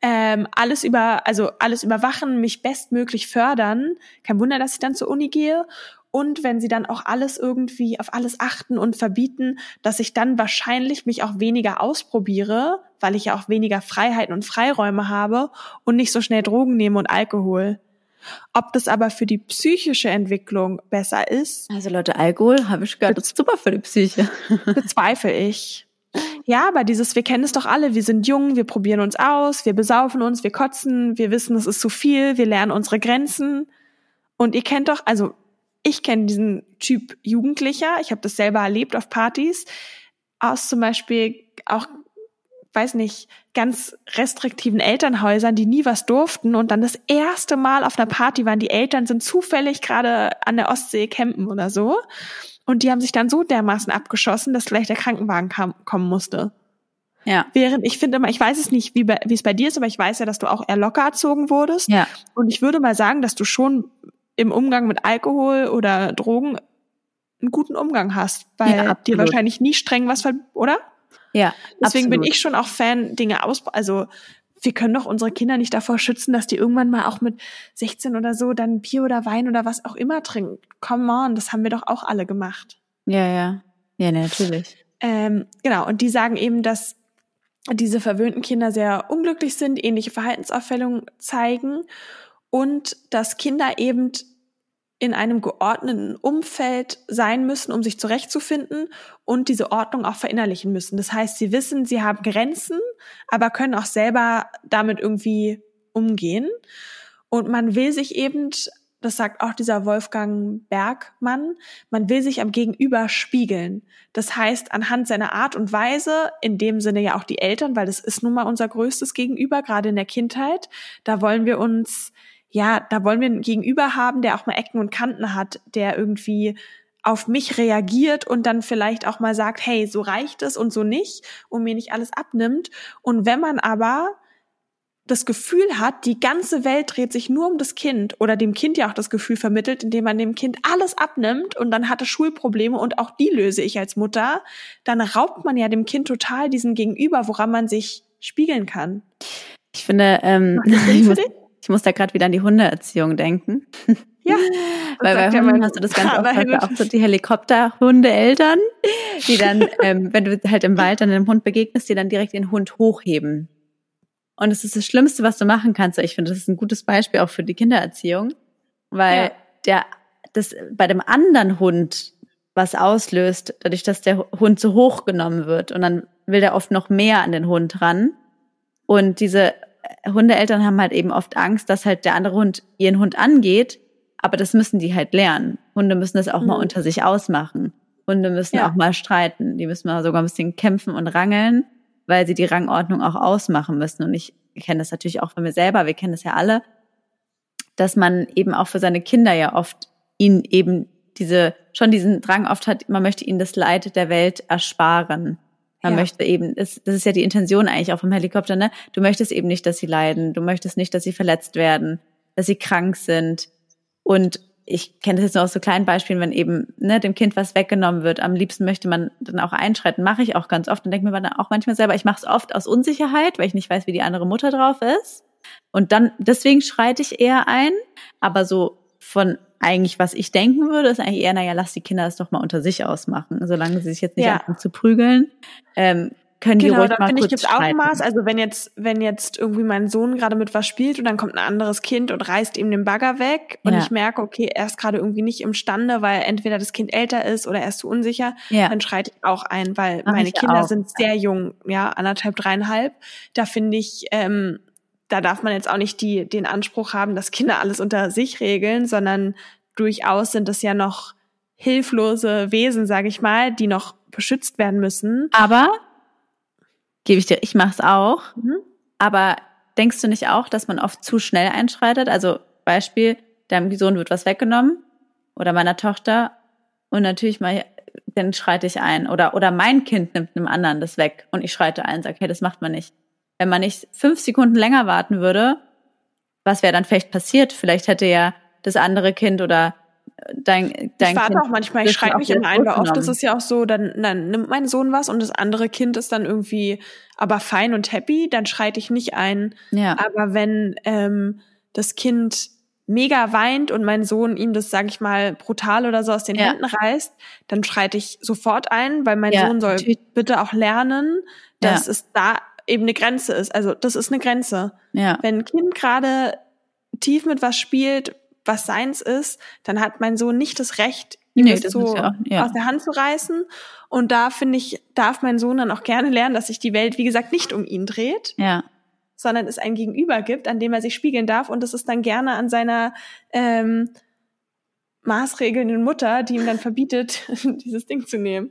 B: ähm, alles über, also alles überwachen, mich bestmöglich fördern, kein Wunder, dass ich dann zur Uni gehe und wenn sie dann auch alles irgendwie auf alles achten und verbieten, dass ich dann wahrscheinlich mich auch weniger ausprobiere, weil ich ja auch weniger Freiheiten und Freiräume habe und nicht so schnell Drogen nehme und Alkohol. Ob das aber für die psychische Entwicklung besser ist.
A: Also Leute, Alkohol habe ich gehört, das ist super für die Psyche.
B: Bezweifle ich. Ja, aber dieses, wir kennen es doch alle, wir sind jung, wir probieren uns aus, wir besaufen uns, wir kotzen, wir wissen, es ist zu viel, wir lernen unsere Grenzen. Und ihr kennt doch, also ich kenne diesen Typ Jugendlicher, ich habe das selber erlebt auf Partys, aus zum Beispiel auch, weiß nicht, ganz restriktiven Elternhäusern, die nie was durften und dann das erste Mal auf einer Party waren, die Eltern sind zufällig gerade an der Ostsee campen oder so und die haben sich dann so dermaßen abgeschossen, dass vielleicht der Krankenwagen kam, kommen musste.
A: Ja.
B: Während ich finde immer, ich weiß es nicht, wie, bei, wie es bei dir ist, aber ich weiß ja, dass du auch eher locker erzogen wurdest.
A: Ja.
B: Und ich würde mal sagen, dass du schon im Umgang mit Alkohol oder Drogen einen guten Umgang hast, weil ja, dir wahrscheinlich nie streng was, oder?
A: Ja.
B: Deswegen absolut. bin ich schon auch Fan, Dinge aus, also wir können doch unsere Kinder nicht davor schützen, dass die irgendwann mal auch mit 16 oder so dann Bier oder Wein oder was auch immer trinken. Come on, das haben wir doch auch alle gemacht.
A: Ja, ja. Ja, natürlich.
B: Ähm, genau, und die sagen eben, dass diese verwöhnten Kinder sehr unglücklich sind, ähnliche Verhaltensauffällungen zeigen und dass Kinder eben in einem geordneten Umfeld sein müssen, um sich zurechtzufinden und diese Ordnung auch verinnerlichen müssen. Das heißt, sie wissen, sie haben Grenzen, aber können auch selber damit irgendwie umgehen. Und man will sich eben, das sagt auch dieser Wolfgang Bergmann, man will sich am Gegenüber spiegeln. Das heißt, anhand seiner Art und Weise, in dem Sinne ja auch die Eltern, weil das ist nun mal unser größtes Gegenüber, gerade in der Kindheit, da wollen wir uns ja, da wollen wir einen Gegenüber haben, der auch mal Ecken und Kanten hat, der irgendwie auf mich reagiert und dann vielleicht auch mal sagt, hey, so reicht es und so nicht und mir nicht alles abnimmt. Und wenn man aber das Gefühl hat, die ganze Welt dreht sich nur um das Kind oder dem Kind ja auch das Gefühl vermittelt, indem man dem Kind alles abnimmt und dann hat es Schulprobleme und auch die löse ich als Mutter, dann raubt man ja dem Kind total diesen Gegenüber, woran man sich spiegeln kann.
A: Ich finde, ähm, ich muss, ich muss da gerade wieder an die Hundeerziehung denken.
B: Ja.
A: Weil bei Hunden hast du das ganz oft auch so die Helikopter-Hundeeltern, die dann, ähm, wenn du halt im Wald dann einem Hund begegnest, die dann direkt den Hund hochheben. Und es ist das Schlimmste, was du machen kannst. Ich finde, das ist ein gutes Beispiel auch für die Kindererziehung, weil ja. der das bei dem anderen Hund was auslöst, dadurch, dass der Hund so hochgenommen wird und dann will der oft noch mehr an den Hund ran. Und diese Hundeeltern haben halt eben oft Angst, dass halt der andere Hund ihren Hund angeht, aber das müssen die halt lernen. Hunde müssen das auch mhm. mal unter sich ausmachen. Hunde müssen ja. auch mal streiten. Die müssen mal sogar ein bisschen kämpfen und rangeln, weil sie die Rangordnung auch ausmachen müssen. Und ich kenne das natürlich auch von mir selber, wir kennen das ja alle, dass man eben auch für seine Kinder ja oft ihnen eben diese, schon diesen Drang oft hat, man möchte ihnen das Leid der Welt ersparen. Man ja. möchte eben, das, das ist ja die Intention eigentlich auch vom Helikopter, ne? Du möchtest eben nicht, dass sie leiden, du möchtest nicht, dass sie verletzt werden, dass sie krank sind. Und ich kenne das jetzt nur aus so kleinen Beispielen, wenn eben ne, dem Kind was weggenommen wird. Am liebsten möchte man dann auch einschreiten. Mache ich auch ganz oft und denke mir dann auch manchmal selber, ich mache es oft aus Unsicherheit, weil ich nicht weiß, wie die andere Mutter drauf ist. Und dann, deswegen schreite ich eher ein. Aber so von eigentlich, was ich denken würde, ist eigentlich eher, naja, lass die Kinder das doch mal unter sich ausmachen, solange sie sich jetzt nicht ja. anfangen zu prügeln. Ähm, können genau, die ruhig da mal finde ich
B: gibt's auch ein Maß. Also wenn jetzt wenn jetzt irgendwie mein Sohn gerade mit was spielt und dann kommt ein anderes Kind und reißt ihm den Bagger weg und ja. ich merke, okay, er ist gerade irgendwie nicht imstande, weil entweder das Kind älter ist oder er ist zu unsicher, ja. dann schreite ich auch ein, weil Mach meine Kinder auch. sind sehr jung, ja anderthalb, dreieinhalb. Da finde ich ähm, da darf man jetzt auch nicht die, den Anspruch haben, dass Kinder alles unter sich regeln, sondern durchaus sind es ja noch hilflose Wesen, sage ich mal, die noch beschützt werden müssen.
A: Aber gebe ich dir, ich mache es auch. Mhm. Aber denkst du nicht auch, dass man oft zu schnell einschreitet? Also Beispiel, deinem Sohn wird was weggenommen oder meiner Tochter und natürlich mal dann schreite ich ein oder oder mein Kind nimmt einem anderen das weg und ich schreite ein, sage, hey, das macht man nicht wenn man nicht fünf Sekunden länger warten würde, was wäre dann vielleicht passiert? Vielleicht hätte ja das andere Kind oder dein, dein
B: ich warte
A: kind
B: auch manchmal, ich schreibe nicht immer ein, weil oft ist es ja auch so, dann, dann nimmt mein Sohn was und das andere Kind ist dann irgendwie aber fein und happy, dann schreite ich nicht ein. Ja. Aber wenn ähm, das Kind mega weint und mein Sohn ihm das, sage ich mal, brutal oder so aus den ja. Händen reißt, dann schreite ich sofort ein, weil mein ja, Sohn soll bitte auch lernen, dass es da eben eine Grenze ist. Also das ist eine Grenze. Ja. Wenn ein Kind gerade tief mit was spielt, was seins ist, dann hat mein Sohn nicht das Recht, ihm nee, das, so ja, ja. aus der Hand zu reißen. Und da finde ich, darf mein Sohn dann auch gerne lernen, dass sich die Welt, wie gesagt, nicht um ihn dreht. Ja. sondern es ein Gegenüber gibt, an dem er sich spiegeln darf und das ist dann gerne an seiner ähm, maßregelnden Mutter, die ihm dann verbietet, dieses Ding zu nehmen.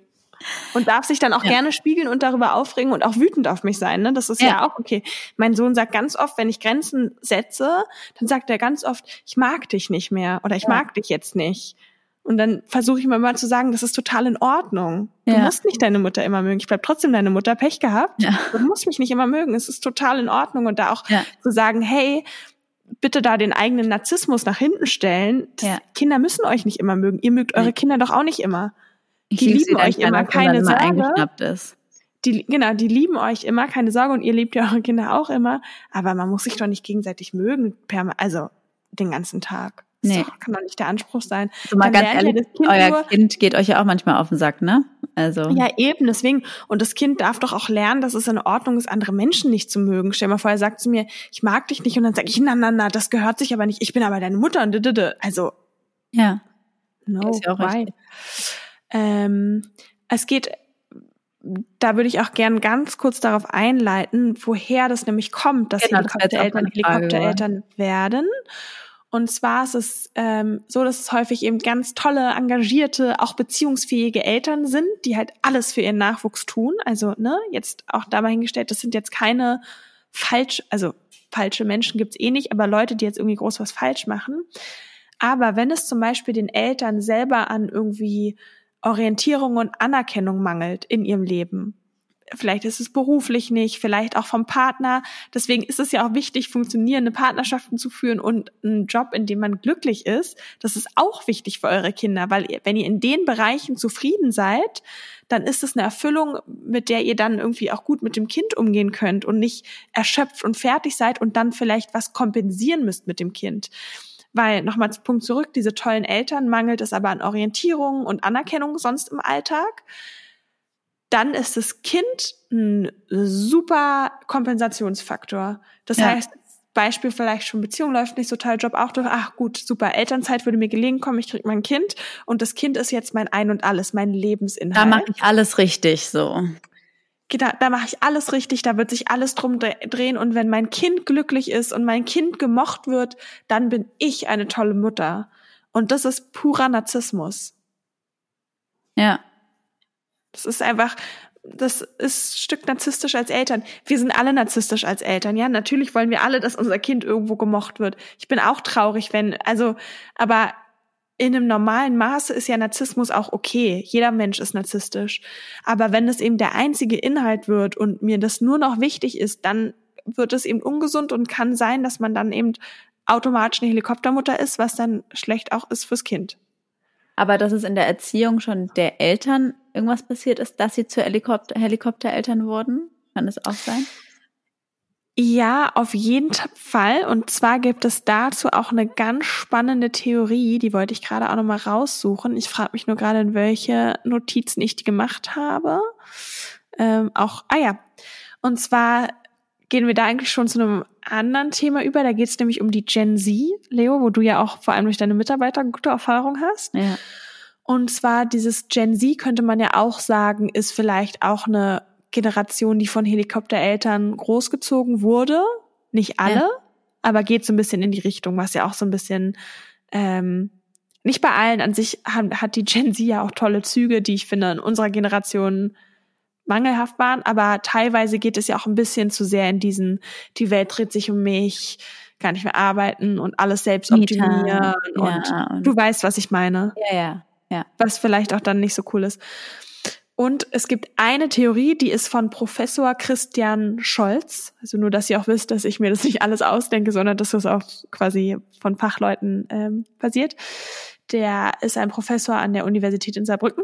B: Und darf sich dann auch ja. gerne spiegeln und darüber aufregen und auch wütend auf mich sein. Ne? Das ist ja. ja auch okay. Mein Sohn sagt ganz oft, wenn ich Grenzen setze, dann sagt er ganz oft, ich mag dich nicht mehr oder ich ja. mag dich jetzt nicht. Und dann versuche ich mir mal zu sagen, das ist total in Ordnung. Du ja. musst nicht deine Mutter immer mögen. Ich bleib trotzdem deine Mutter. Pech gehabt. Ja. Du musst mich nicht immer mögen. Es ist total in Ordnung. Und da auch ja. zu sagen, hey, bitte da den eigenen Narzissmus nach hinten stellen. Kinder müssen euch nicht immer mögen. Ihr mögt eure Kinder doch auch nicht immer die lieben euch immer, keine Sorge. Die, genau, die lieben euch immer, keine Sorge, und ihr liebt ja eure Kinder auch immer, aber man muss sich doch nicht gegenseitig mögen, also den ganzen Tag. Das nee. kann doch nicht der Anspruch sein.
A: Also mal ganz ehrlich, kind euer nur, Kind geht euch ja auch manchmal auf den Sack, ne? Also.
B: Ja, eben, deswegen. Und das Kind darf doch auch lernen, dass es in Ordnung ist, andere Menschen nicht zu mögen. Stell dir mal vor, er sagt zu mir, ich mag dich nicht, und dann sage ich, na, na, na, das gehört sich aber nicht, ich bin aber deine Mutter, und d Also.
A: Ja.
B: No, ist ja auch why? Richtig. Ähm, es geht, da würde ich auch gern ganz kurz darauf einleiten, woher das nämlich kommt, dass genau, Helikoptereltern Helikoptereltern werden. Und zwar ist es ähm, so, dass es häufig eben ganz tolle, engagierte, auch beziehungsfähige Eltern sind, die halt alles für ihren Nachwuchs tun. Also, ne, jetzt auch dabei hingestellt, das sind jetzt keine falsch, also falsche Menschen gibt's eh nicht, aber Leute, die jetzt irgendwie groß was falsch machen. Aber wenn es zum Beispiel den Eltern selber an irgendwie Orientierung und Anerkennung mangelt in ihrem Leben. Vielleicht ist es beruflich nicht, vielleicht auch vom Partner. Deswegen ist es ja auch wichtig, funktionierende Partnerschaften zu führen und einen Job, in dem man glücklich ist. Das ist auch wichtig für eure Kinder, weil ihr, wenn ihr in den Bereichen zufrieden seid, dann ist es eine Erfüllung, mit der ihr dann irgendwie auch gut mit dem Kind umgehen könnt und nicht erschöpft und fertig seid und dann vielleicht was kompensieren müsst mit dem Kind. Weil, nochmal zum Punkt zurück, diese tollen Eltern mangelt es aber an Orientierung und Anerkennung sonst im Alltag. Dann ist das Kind ein super Kompensationsfaktor. Das ja. heißt, Beispiel vielleicht schon Beziehung läuft nicht so toll, Job auch durch, ach gut, super, Elternzeit würde mir gelegen kommen, ich krieg mein Kind und das Kind ist jetzt mein Ein und Alles, mein Lebensinhalt.
A: Da mache ich alles richtig so
B: da, da mache ich alles richtig, da wird sich alles drum drehen und wenn mein Kind glücklich ist und mein Kind gemocht wird, dann bin ich eine tolle Mutter. Und das ist purer Narzissmus.
A: Ja.
B: Das ist einfach, das ist ein Stück narzisstisch als Eltern. Wir sind alle narzisstisch als Eltern, ja. Natürlich wollen wir alle, dass unser Kind irgendwo gemocht wird. Ich bin auch traurig, wenn, also, aber in einem normalen Maße ist ja Narzissmus auch okay. Jeder Mensch ist narzisstisch. Aber wenn es eben der einzige Inhalt wird und mir das nur noch wichtig ist, dann wird es eben ungesund und kann sein, dass man dann eben automatisch eine Helikoptermutter ist, was dann schlecht auch ist fürs Kind.
A: Aber dass es in der Erziehung schon der Eltern irgendwas passiert ist, dass sie zu Helikopter Helikoptereltern wurden? Kann das auch sein?
B: Ja, auf jeden Fall. Und zwar gibt es dazu auch eine ganz spannende Theorie, die wollte ich gerade auch nochmal raussuchen. Ich frage mich nur gerade, in welche Notizen ich die gemacht habe. Ähm, auch, ah ja. Und zwar gehen wir da eigentlich schon zu einem anderen Thema über. Da geht es nämlich um die Gen Z, Leo, wo du ja auch vor allem durch deine Mitarbeiter gute Erfahrung hast. Ja. Und zwar dieses Gen Z könnte man ja auch sagen, ist vielleicht auch eine Generation, die von Helikoptereltern großgezogen wurde. Nicht alle, ja. aber geht so ein bisschen in die Richtung, was ja auch so ein bisschen ähm, nicht bei allen an sich hat, hat die Gen Z ja auch tolle Züge, die ich finde in unserer Generation mangelhaft waren, aber teilweise geht es ja auch ein bisschen zu sehr in diesen, die Welt dreht sich um mich, gar nicht mehr arbeiten und alles selbst optimieren ja, und, und du weißt, was ich meine.
A: Ja, ja, ja.
B: Was vielleicht auch dann nicht so cool ist. Und es gibt eine Theorie, die ist von Professor Christian Scholz. Also nur, dass ihr auch wisst, dass ich mir das nicht alles ausdenke, sondern dass das auch quasi von Fachleuten ähm, basiert. Der ist ein Professor an der Universität in Saarbrücken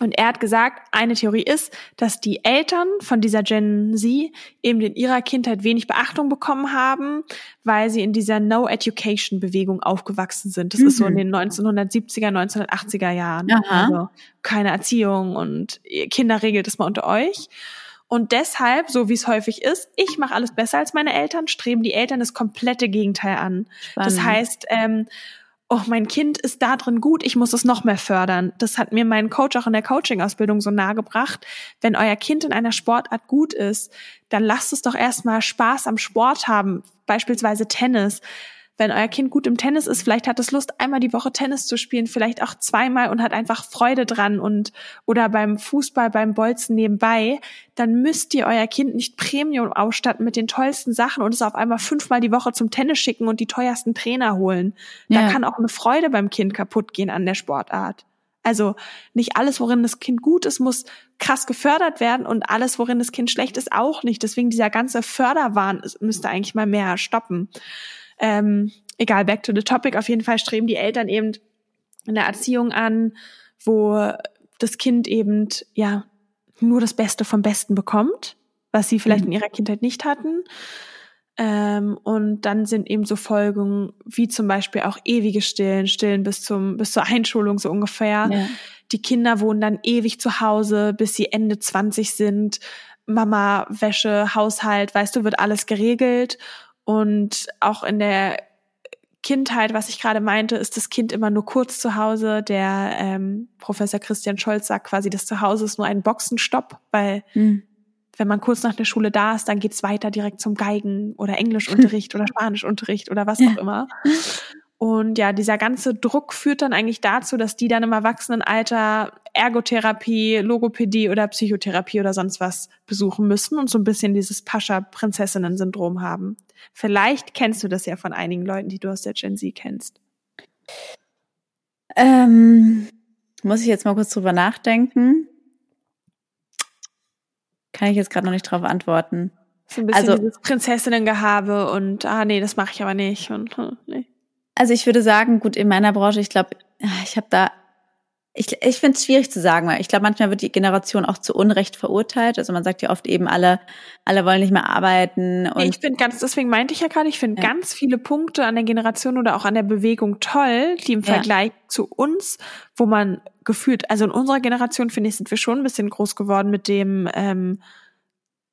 B: und er hat gesagt, eine Theorie ist, dass die Eltern von dieser Gen Z eben in ihrer Kindheit wenig Beachtung bekommen haben, weil sie in dieser No-Education-Bewegung aufgewachsen sind. Das mhm. ist so in den 1970er, 1980er Jahren. Also keine Erziehung und Kinder regelt es mal unter euch. Und deshalb, so wie es häufig ist, ich mache alles besser als meine Eltern, streben die Eltern das komplette Gegenteil an. Spannend. Das heißt, ähm, oh, mein Kind ist da drin gut, ich muss es noch mehr fördern. Das hat mir mein Coach auch in der Coaching-Ausbildung so nahe gebracht. Wenn euer Kind in einer Sportart gut ist, dann lasst es doch erstmal Spaß am Sport haben, beispielsweise Tennis wenn euer Kind gut im Tennis ist, vielleicht hat es Lust, einmal die Woche Tennis zu spielen, vielleicht auch zweimal und hat einfach Freude dran und oder beim Fußball, beim Bolzen nebenbei, dann müsst ihr euer Kind nicht Premium ausstatten mit den tollsten Sachen und es auf einmal fünfmal die Woche zum Tennis schicken und die teuersten Trainer holen. Da kann auch eine Freude beim Kind kaputt gehen an der Sportart. Also nicht alles, worin das Kind gut ist, muss krass gefördert werden und alles, worin das Kind schlecht ist, auch nicht. Deswegen dieser ganze Förderwahn müsste eigentlich mal mehr stoppen. Ähm, egal, back to the topic. Auf jeden Fall streben die Eltern eben in der Erziehung an, wo das Kind eben ja nur das Beste vom Besten bekommt, was sie vielleicht mhm. in ihrer Kindheit nicht hatten. Ähm, und dann sind eben so Folgen wie zum Beispiel auch ewige Stillen, Stillen bis zum bis zur Einschulung so ungefähr. Ja. Die Kinder wohnen dann ewig zu Hause, bis sie Ende 20 sind. Mama, Wäsche, Haushalt, weißt du, wird alles geregelt. Und auch in der Kindheit, was ich gerade meinte, ist das Kind immer nur kurz zu Hause. Der ähm, Professor Christian Scholz sagt quasi, das Zuhause ist nur ein Boxenstopp, weil mhm. wenn man kurz nach der Schule da ist, dann geht's weiter direkt zum Geigen oder Englischunterricht oder Spanischunterricht oder was auch immer. Und ja, dieser ganze Druck führt dann eigentlich dazu, dass die dann im Erwachsenenalter Ergotherapie, Logopädie oder Psychotherapie oder sonst was besuchen müssen und so ein bisschen dieses Pascha-Prinzessinnen-Syndrom haben. Vielleicht kennst du das ja von einigen Leuten, die du aus der Gen Z kennst.
A: Ähm, muss ich jetzt mal kurz drüber nachdenken? Kann ich jetzt gerade noch nicht drauf antworten.
B: So ein bisschen also, dieses Prinzessinnengehabe und ah nee, das mache ich aber nicht und hm, nee.
A: Also ich würde sagen, gut, in meiner Branche, ich glaube, ich habe da, ich, ich finde es schwierig zu sagen, weil ich glaube, manchmal wird die Generation auch zu Unrecht verurteilt. Also man sagt ja oft eben, alle, alle wollen nicht mehr arbeiten. Und
B: ich finde ganz, deswegen meinte ich ja gerade, ich finde ja. ganz viele Punkte an der Generation oder auch an der Bewegung toll, die im Vergleich ja. zu uns, wo man gefühlt, also in unserer Generation, finde ich, sind wir schon ein bisschen groß geworden mit dem, ähm,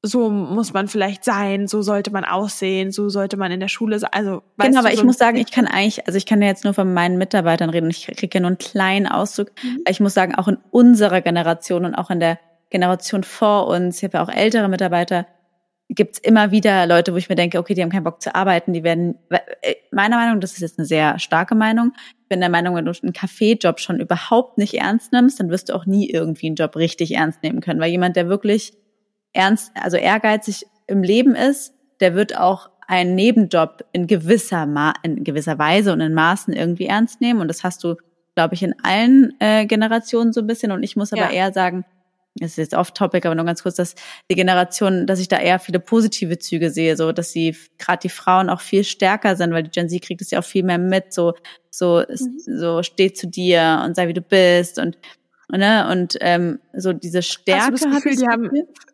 B: so muss man vielleicht sein, so sollte man aussehen, so sollte man in der Schule sein. Also
A: genau, aber so ich muss sagen, ich kann eigentlich, also ich kann ja jetzt nur von meinen Mitarbeitern reden. Ich kriege ja nur einen kleinen Auszug. Mhm. Ich muss sagen, auch in unserer Generation und auch in der Generation vor uns, ich habe ja auch ältere Mitarbeiter, gibt's immer wieder Leute, wo ich mir denke, okay, die haben keinen Bock zu arbeiten, die werden, äh, meiner Meinung, das ist jetzt eine sehr starke Meinung, ich bin der Meinung, wenn du einen Kaffeejob schon überhaupt nicht ernst nimmst, dann wirst du auch nie irgendwie einen Job richtig ernst nehmen können, weil jemand, der wirklich ernst, also ehrgeizig im Leben ist, der wird auch einen Nebenjob in gewisser, Ma in gewisser Weise und in Maßen irgendwie ernst nehmen und das hast du, glaube ich, in allen äh, Generationen so ein bisschen und ich muss aber ja. eher sagen, das ist jetzt off-topic, aber nur ganz kurz, dass die Generation, dass ich da eher viele positive Züge sehe, so dass sie gerade die Frauen auch viel stärker sind, weil die Gen Z kriegt es ja auch viel mehr mit, so so mhm. so steh zu dir und sei wie du bist und ne und ähm, so diese Stärke.
B: Hast du das Gefühl, die haben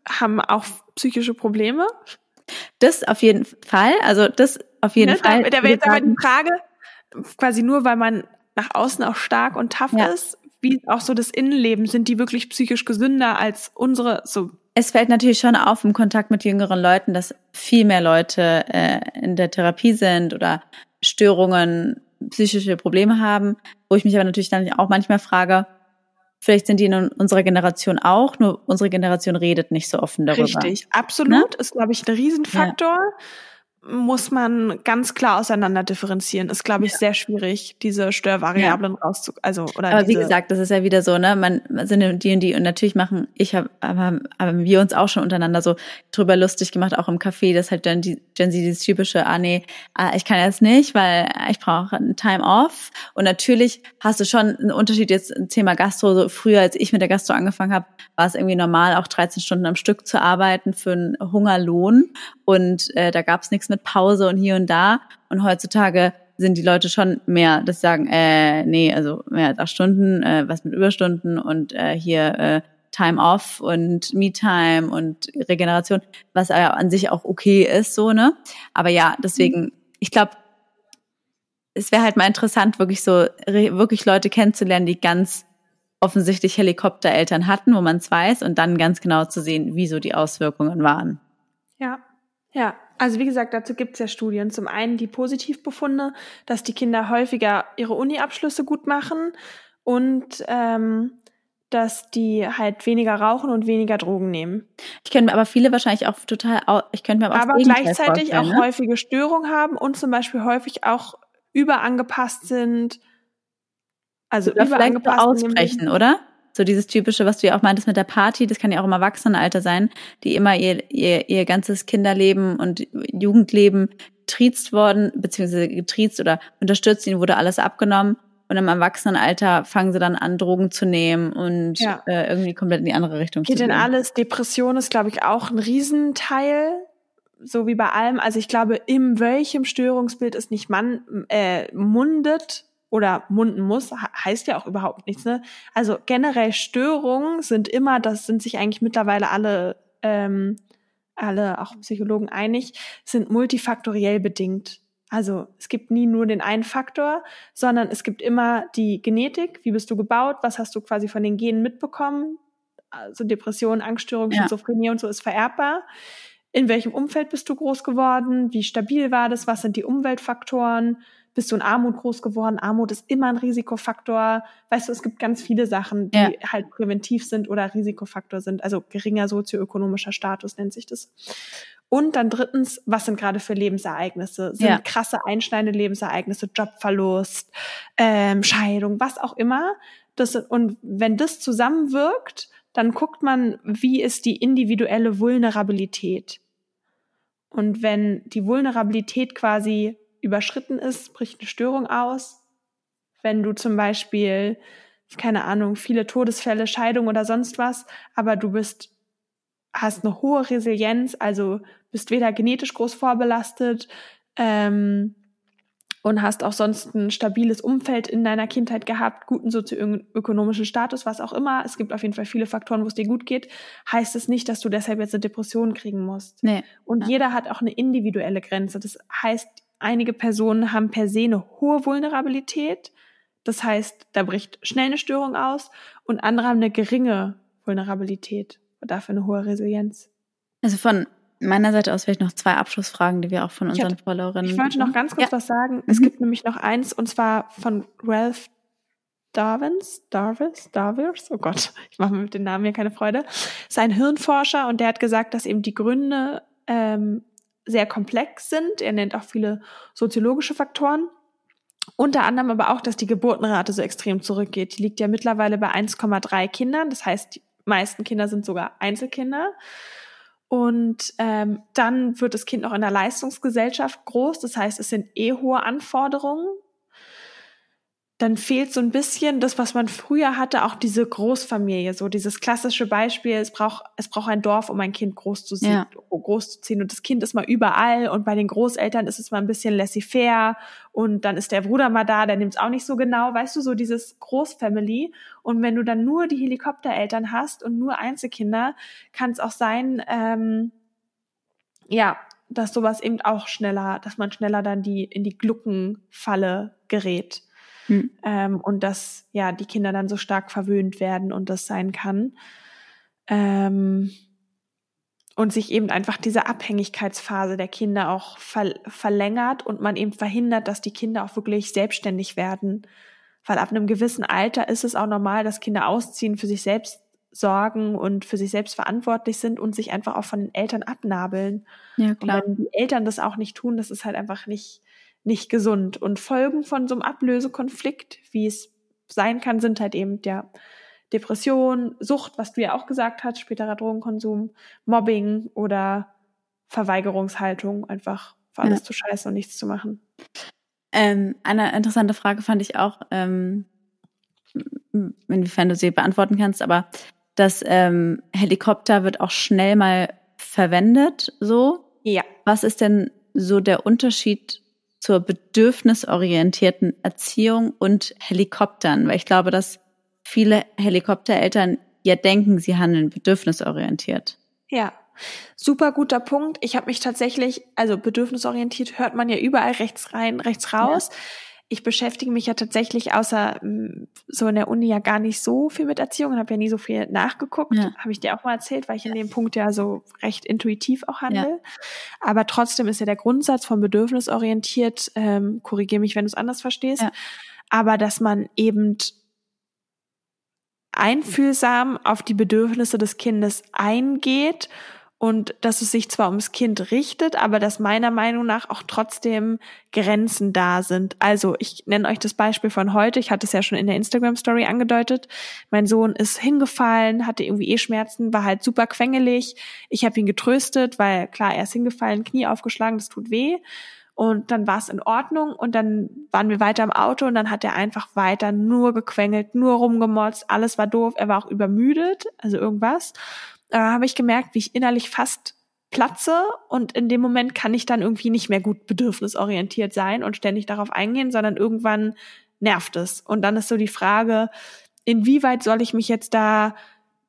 B: haben auch psychische Probleme?
A: Das auf jeden Fall, also das auf jeden ne, Fall.
B: Da, da wäre jetzt aber die Frage, quasi nur weil man nach außen auch stark und tough ja. ist, wie auch so das Innenleben, sind die wirklich psychisch gesünder als unsere so?
A: Es fällt natürlich schon auf im Kontakt mit jüngeren Leuten, dass viel mehr Leute äh, in der Therapie sind oder Störungen, psychische Probleme haben, wo ich mich aber natürlich dann auch manchmal frage, vielleicht sind die in unserer Generation auch, nur unsere Generation redet nicht so offen darüber.
B: Richtig, absolut, ne? ist glaube ich ein Riesenfaktor. Ja muss man ganz klar auseinander differenzieren. Ist, glaube ich, ja. sehr schwierig, diese Störvariablen ja. rauszu, also oder.
A: Aber wie gesagt, das ist ja wieder so, ne? Man sind die und die und natürlich machen ich habe, aber, aber wir uns auch schon untereinander so drüber lustig gemacht, auch im Café, dass halt dann die Gen Z dieses typische, ah nee, ah, ich kann jetzt nicht, weil ich brauche einen Time Off. Und natürlich hast du schon einen Unterschied jetzt im Thema Gastro. So früher, als ich mit der Gastro angefangen habe, war es irgendwie normal, auch 13 Stunden am Stück zu arbeiten für einen Hungerlohn und äh, da gab es nichts mit Pause und hier und da. Und heutzutage sind die Leute schon mehr, das sagen, äh, nee, also mehr als acht Stunden, äh, was mit Überstunden und äh, hier äh, Time off und Me-Time und Regeneration, was ja an sich auch okay ist, so, ne? Aber ja, deswegen, mhm. ich glaube, es wäre halt mal interessant, wirklich so, wirklich Leute kennenzulernen, die ganz offensichtlich Helikoptereltern hatten, wo man es weiß, und dann ganz genau zu sehen, wie so die Auswirkungen waren.
B: Ja, ja, also wie gesagt, dazu gibt es ja Studien. Zum einen die Positivbefunde, dass die Kinder häufiger ihre Uni-Abschlüsse gut machen und ähm, dass die halt weniger rauchen und weniger Drogen nehmen.
A: Ich könnte mir aber viele wahrscheinlich auch total, ich könnte mir aber,
B: aber gleichzeitig auch ne? häufige Störungen haben und zum Beispiel häufig auch überangepasst sind.
A: Also oder überangepasst ausbrechen, oder? So dieses typische, was du ja auch meintest mit der Party, das kann ja auch im Erwachsenenalter sein, die immer ihr, ihr, ihr ganzes Kinderleben und Jugendleben getriezt worden, beziehungsweise getriezt oder unterstützt, ihnen wurde alles abgenommen. Und im Erwachsenenalter fangen sie dann an, Drogen zu nehmen und ja. äh, irgendwie komplett in die andere Richtung
B: Geht zu gehen. Geht denn alles? Depression ist, glaube ich, auch ein Riesenteil so wie bei allem, also ich glaube, in welchem Störungsbild es nicht man, äh, mundet, oder munden muss, heißt ja auch überhaupt nichts. Ne? Also generell Störungen sind immer, das sind sich eigentlich mittlerweile alle, ähm, alle auch Psychologen einig, sind multifaktoriell bedingt. Also es gibt nie nur den einen Faktor, sondern es gibt immer die Genetik, wie bist du gebaut, was hast du quasi von den Genen mitbekommen. Also Depression, Angststörung, Schizophrenie ja. und so ist vererbbar. In welchem Umfeld bist du groß geworden? Wie stabil war das? Was sind die Umweltfaktoren? Bist du in Armut groß geworden? Armut ist immer ein Risikofaktor. Weißt du, es gibt ganz viele Sachen, die ja. halt präventiv sind oder Risikofaktor sind. Also geringer sozioökonomischer Status nennt sich das. Und dann drittens, was sind gerade für Lebensereignisse? Sind ja. krasse einschneidende Lebensereignisse, Jobverlust, ähm, Scheidung, was auch immer. Das, und wenn das zusammenwirkt, dann guckt man, wie ist die individuelle Vulnerabilität. Und wenn die Vulnerabilität quasi überschritten ist, bricht eine Störung aus. Wenn du zum Beispiel, keine Ahnung, viele Todesfälle, Scheidung oder sonst was, aber du bist, hast eine hohe Resilienz, also bist weder genetisch groß vorbelastet, ähm, und hast auch sonst ein stabiles Umfeld in deiner Kindheit gehabt, guten sozioökonomischen Status, was auch immer. Es gibt auf jeden Fall viele Faktoren, wo es dir gut geht. Heißt es nicht, dass du deshalb jetzt eine Depression kriegen musst. Nee. Und ja. jeder hat auch eine individuelle Grenze. Das heißt, Einige Personen haben per se eine hohe Vulnerabilität. Das heißt, da bricht schnell eine Störung aus und andere haben eine geringe Vulnerabilität und dafür eine hohe Resilienz.
A: Also von meiner Seite aus vielleicht noch zwei Abschlussfragen, die wir auch von unseren Followerinnen.
B: Ich wollte noch ganz kurz ja. was sagen. Es mhm. gibt nämlich noch eins und zwar von Ralph Darwins, Darvis, Darvis, oh Gott, ich mache mir mit den Namen hier keine Freude. Ist ein Hirnforscher und der hat gesagt, dass eben die Gründe ähm, sehr komplex sind. Er nennt auch viele soziologische Faktoren. Unter anderem aber auch, dass die Geburtenrate so extrem zurückgeht. Die liegt ja mittlerweile bei 1,3 Kindern. Das heißt, die meisten Kinder sind sogar Einzelkinder. Und ähm, dann wird das Kind noch in der Leistungsgesellschaft groß. Das heißt, es sind eh hohe Anforderungen dann fehlt so ein bisschen das, was man früher hatte, auch diese Großfamilie, so dieses klassische Beispiel, es braucht, es braucht ein Dorf, um ein Kind groß zu ziehen, ja. groß zu ziehen. Und das Kind ist mal überall und bei den Großeltern ist es mal ein bisschen laissez-faire und dann ist der Bruder mal da, der nimmt es auch nicht so genau, weißt du, so dieses Großfamily. Und wenn du dann nur die Helikoptereltern hast und nur Einzelkinder, kann es auch sein, ähm, ja, dass sowas eben auch schneller, dass man schneller dann die in die Gluckenfalle gerät. Hm. Ähm, und dass ja die Kinder dann so stark verwöhnt werden und das sein kann. Ähm, und sich eben einfach diese Abhängigkeitsphase der Kinder auch ver verlängert und man eben verhindert, dass die Kinder auch wirklich selbstständig werden. Weil ab einem gewissen Alter ist es auch normal, dass Kinder ausziehen, für sich selbst sorgen und für sich selbst verantwortlich sind und sich einfach auch von den Eltern abnabeln. Ja, klar. Und wenn die Eltern das auch nicht tun, das ist halt einfach nicht, nicht gesund. Und Folgen von so einem Ablösekonflikt, wie es sein kann, sind halt eben der Depression, Sucht, was du ja auch gesagt hast, späterer Drogenkonsum, Mobbing oder Verweigerungshaltung, einfach für alles ja. zu scheißen und nichts zu machen.
A: Ähm, eine interessante Frage fand ich auch, ähm, inwiefern du sie beantworten kannst, aber das ähm, Helikopter wird auch schnell mal verwendet, so.
B: Ja.
A: Was ist denn so der Unterschied zur bedürfnisorientierten Erziehung und Helikoptern, weil ich glaube, dass viele Helikoptereltern ja denken, sie handeln bedürfnisorientiert.
B: Ja, super guter Punkt. Ich habe mich tatsächlich, also bedürfnisorientiert hört man ja überall rechts rein, rechts raus. Ja ich beschäftige mich ja tatsächlich außer mm, so in der Uni ja gar nicht so viel mit Erziehung und habe ja nie so viel nachgeguckt. Ja. Habe ich dir auch mal erzählt, weil ich in dem Punkt ja so recht intuitiv auch handle. Ja. Aber trotzdem ist ja der Grundsatz von bedürfnisorientiert, ähm, korrigiere mich, wenn du es anders verstehst, ja. aber dass man eben einfühlsam auf die Bedürfnisse des Kindes eingeht und dass es sich zwar ums Kind richtet, aber dass meiner Meinung nach auch trotzdem Grenzen da sind. Also ich nenne euch das Beispiel von heute. Ich hatte es ja schon in der Instagram Story angedeutet. Mein Sohn ist hingefallen, hatte irgendwie eh Schmerzen, war halt super quengelig. Ich habe ihn getröstet, weil klar, er ist hingefallen, Knie aufgeschlagen, das tut weh. Und dann war es in Ordnung und dann waren wir weiter im Auto und dann hat er einfach weiter nur gequengelt, nur rumgemotzt, alles war doof, er war auch übermüdet, also irgendwas äh, habe ich gemerkt, wie ich innerlich fast platze und in dem Moment kann ich dann irgendwie nicht mehr gut bedürfnisorientiert sein und ständig darauf eingehen, sondern irgendwann nervt es. Und dann ist so die Frage, inwieweit soll ich mich jetzt da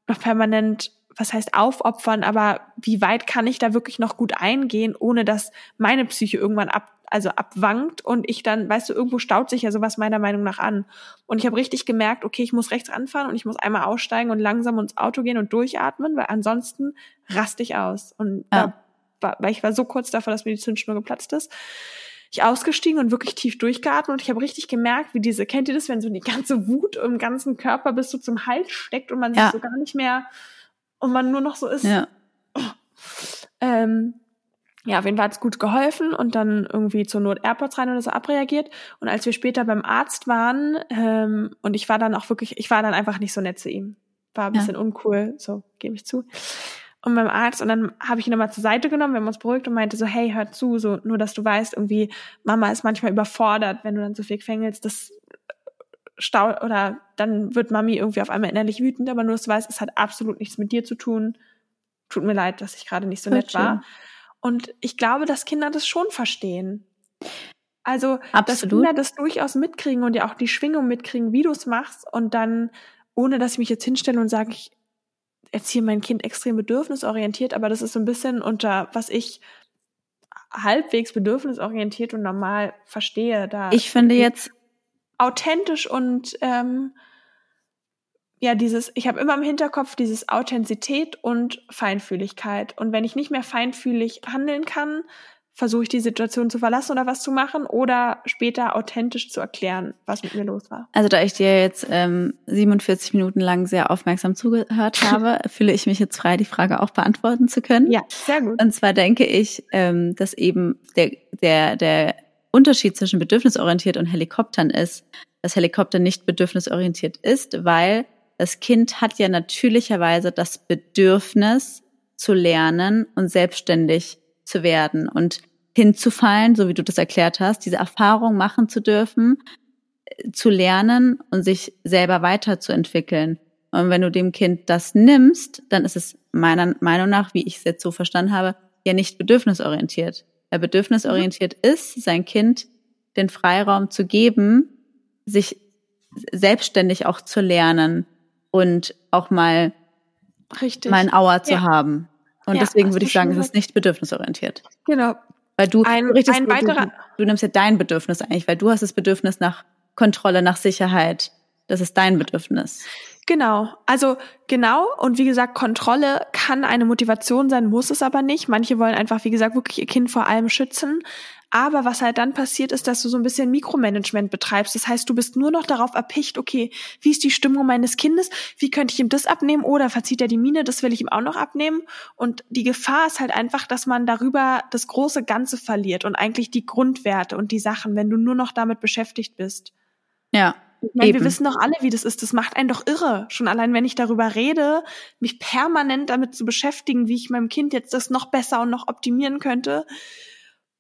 B: noch permanent, was heißt aufopfern, aber wie weit kann ich da wirklich noch gut eingehen, ohne dass meine Psyche irgendwann ab, also abwankt und ich dann, weißt du, irgendwo staut sich ja sowas meiner Meinung nach an. Und ich habe richtig gemerkt, okay, ich muss rechts ranfahren und ich muss einmal aussteigen und langsam ins Auto gehen und durchatmen, weil ansonsten raste ich aus. Und ja. da, weil ich war so kurz davor, dass mir die Zündschnur geplatzt ist. Ich ausgestiegen und wirklich tief durchgeatmet und ich habe richtig gemerkt, wie diese, kennt ihr das, wenn so die ganze Wut im ganzen Körper bis so zum Hals steckt und man ja. sich so gar nicht mehr und man nur noch so ist. Ja. Ähm, ja, auf jeden Fall hat's gut geholfen und dann irgendwie zur Not AirPods rein oder so abreagiert. Und als wir später beim Arzt waren, ähm, und ich war dann auch wirklich, ich war dann einfach nicht so nett zu ihm. War ein bisschen ja. uncool, so gebe ich zu. Und beim Arzt, und dann habe ich ihn nochmal zur Seite genommen, wir haben uns beruhigt und meinte so, hey, hör zu, so nur, dass du weißt, irgendwie, Mama ist manchmal überfordert, wenn du dann so viel quengelst, das stau oder dann wird Mami irgendwie auf einmal innerlich wütend, aber nur, dass du weißt, es hat absolut nichts mit dir zu tun. Tut mir leid, dass ich gerade nicht so nett war. Und ich glaube, dass Kinder das schon verstehen. Also, Absolut. dass Kinder das durchaus mitkriegen und ja auch die Schwingung mitkriegen, wie du es machst und dann, ohne dass ich mich jetzt hinstelle und sage, ich erziehe mein Kind extrem bedürfnisorientiert, aber das ist so ein bisschen unter, was ich halbwegs bedürfnisorientiert und normal verstehe. Da
A: ich finde jetzt
B: authentisch und ähm, ja, dieses, ich habe immer im Hinterkopf dieses Authentizität und Feinfühligkeit. Und wenn ich nicht mehr feinfühlig handeln kann, versuche ich die Situation zu verlassen oder was zu machen oder später authentisch zu erklären, was mit mir los war.
A: Also da ich dir jetzt ähm, 47 Minuten lang sehr aufmerksam zugehört habe, fühle ich mich jetzt frei, die Frage auch beantworten zu können.
B: Ja, sehr gut.
A: Und zwar denke ich, ähm, dass eben der, der, der Unterschied zwischen bedürfnisorientiert und Helikoptern ist, dass Helikopter nicht bedürfnisorientiert ist, weil das Kind hat ja natürlicherweise das Bedürfnis zu lernen und selbstständig zu werden und hinzufallen, so wie du das erklärt hast, diese Erfahrung machen zu dürfen, zu lernen und sich selber weiterzuentwickeln. Und wenn du dem Kind das nimmst, dann ist es meiner Meinung nach, wie ich es jetzt so verstanden habe, ja nicht bedürfnisorientiert. Weil bedürfnisorientiert mhm. ist, sein Kind den Freiraum zu geben, sich selbstständig auch zu lernen und auch mal,
B: Richtig.
A: mal ein Auer zu ja. haben. Und ja, deswegen würde ich sagen, es ist nicht bedürfnisorientiert.
B: Genau.
A: Weil du,
B: ein, ein weiterer,
A: du, du nimmst ja dein Bedürfnis eigentlich, weil du hast das Bedürfnis nach Kontrolle, nach Sicherheit. Das ist dein Bedürfnis.
B: Genau, also genau und wie gesagt, Kontrolle kann eine Motivation sein, muss es aber nicht. Manche wollen einfach, wie gesagt, wirklich ihr Kind vor allem schützen. Aber was halt dann passiert, ist, dass du so ein bisschen Mikromanagement betreibst. Das heißt, du bist nur noch darauf erpicht, okay, wie ist die Stimmung meines Kindes? Wie könnte ich ihm das abnehmen? Oder verzieht er die Mine? Das will ich ihm auch noch abnehmen. Und die Gefahr ist halt einfach, dass man darüber das große Ganze verliert und eigentlich die Grundwerte und die Sachen, wenn du nur noch damit beschäftigt bist.
A: Ja.
B: Ich meine, wir wissen doch alle, wie das ist. Das macht einen doch irre. Schon allein, wenn ich darüber rede, mich permanent damit zu beschäftigen, wie ich meinem Kind jetzt das noch besser und noch optimieren könnte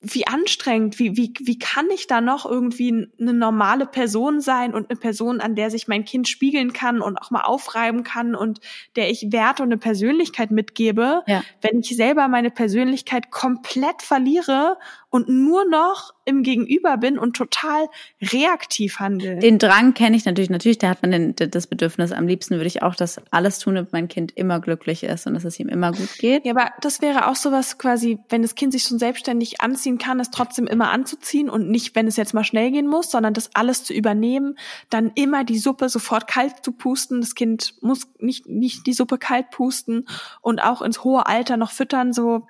B: wie anstrengend, wie, wie, wie kann ich da noch irgendwie eine normale Person sein und eine Person, an der sich mein Kind spiegeln kann und auch mal aufreiben kann und der ich Werte und eine Persönlichkeit mitgebe, ja. wenn ich selber meine Persönlichkeit komplett verliere und nur noch im Gegenüber bin und total reaktiv handle.
A: Den Drang kenne ich natürlich. Natürlich, da hat man den, das Bedürfnis. Am liebsten würde ich auch das alles tun, damit mein Kind immer glücklich ist und dass es ihm immer gut geht.
B: Ja, aber das wäre auch sowas quasi, wenn das Kind sich schon selbstständig anziehen kann, es trotzdem immer anzuziehen und nicht, wenn es jetzt mal schnell gehen muss, sondern das alles zu übernehmen, dann immer die Suppe sofort kalt zu pusten. Das Kind muss nicht, nicht die Suppe kalt pusten und auch ins hohe Alter noch füttern, so,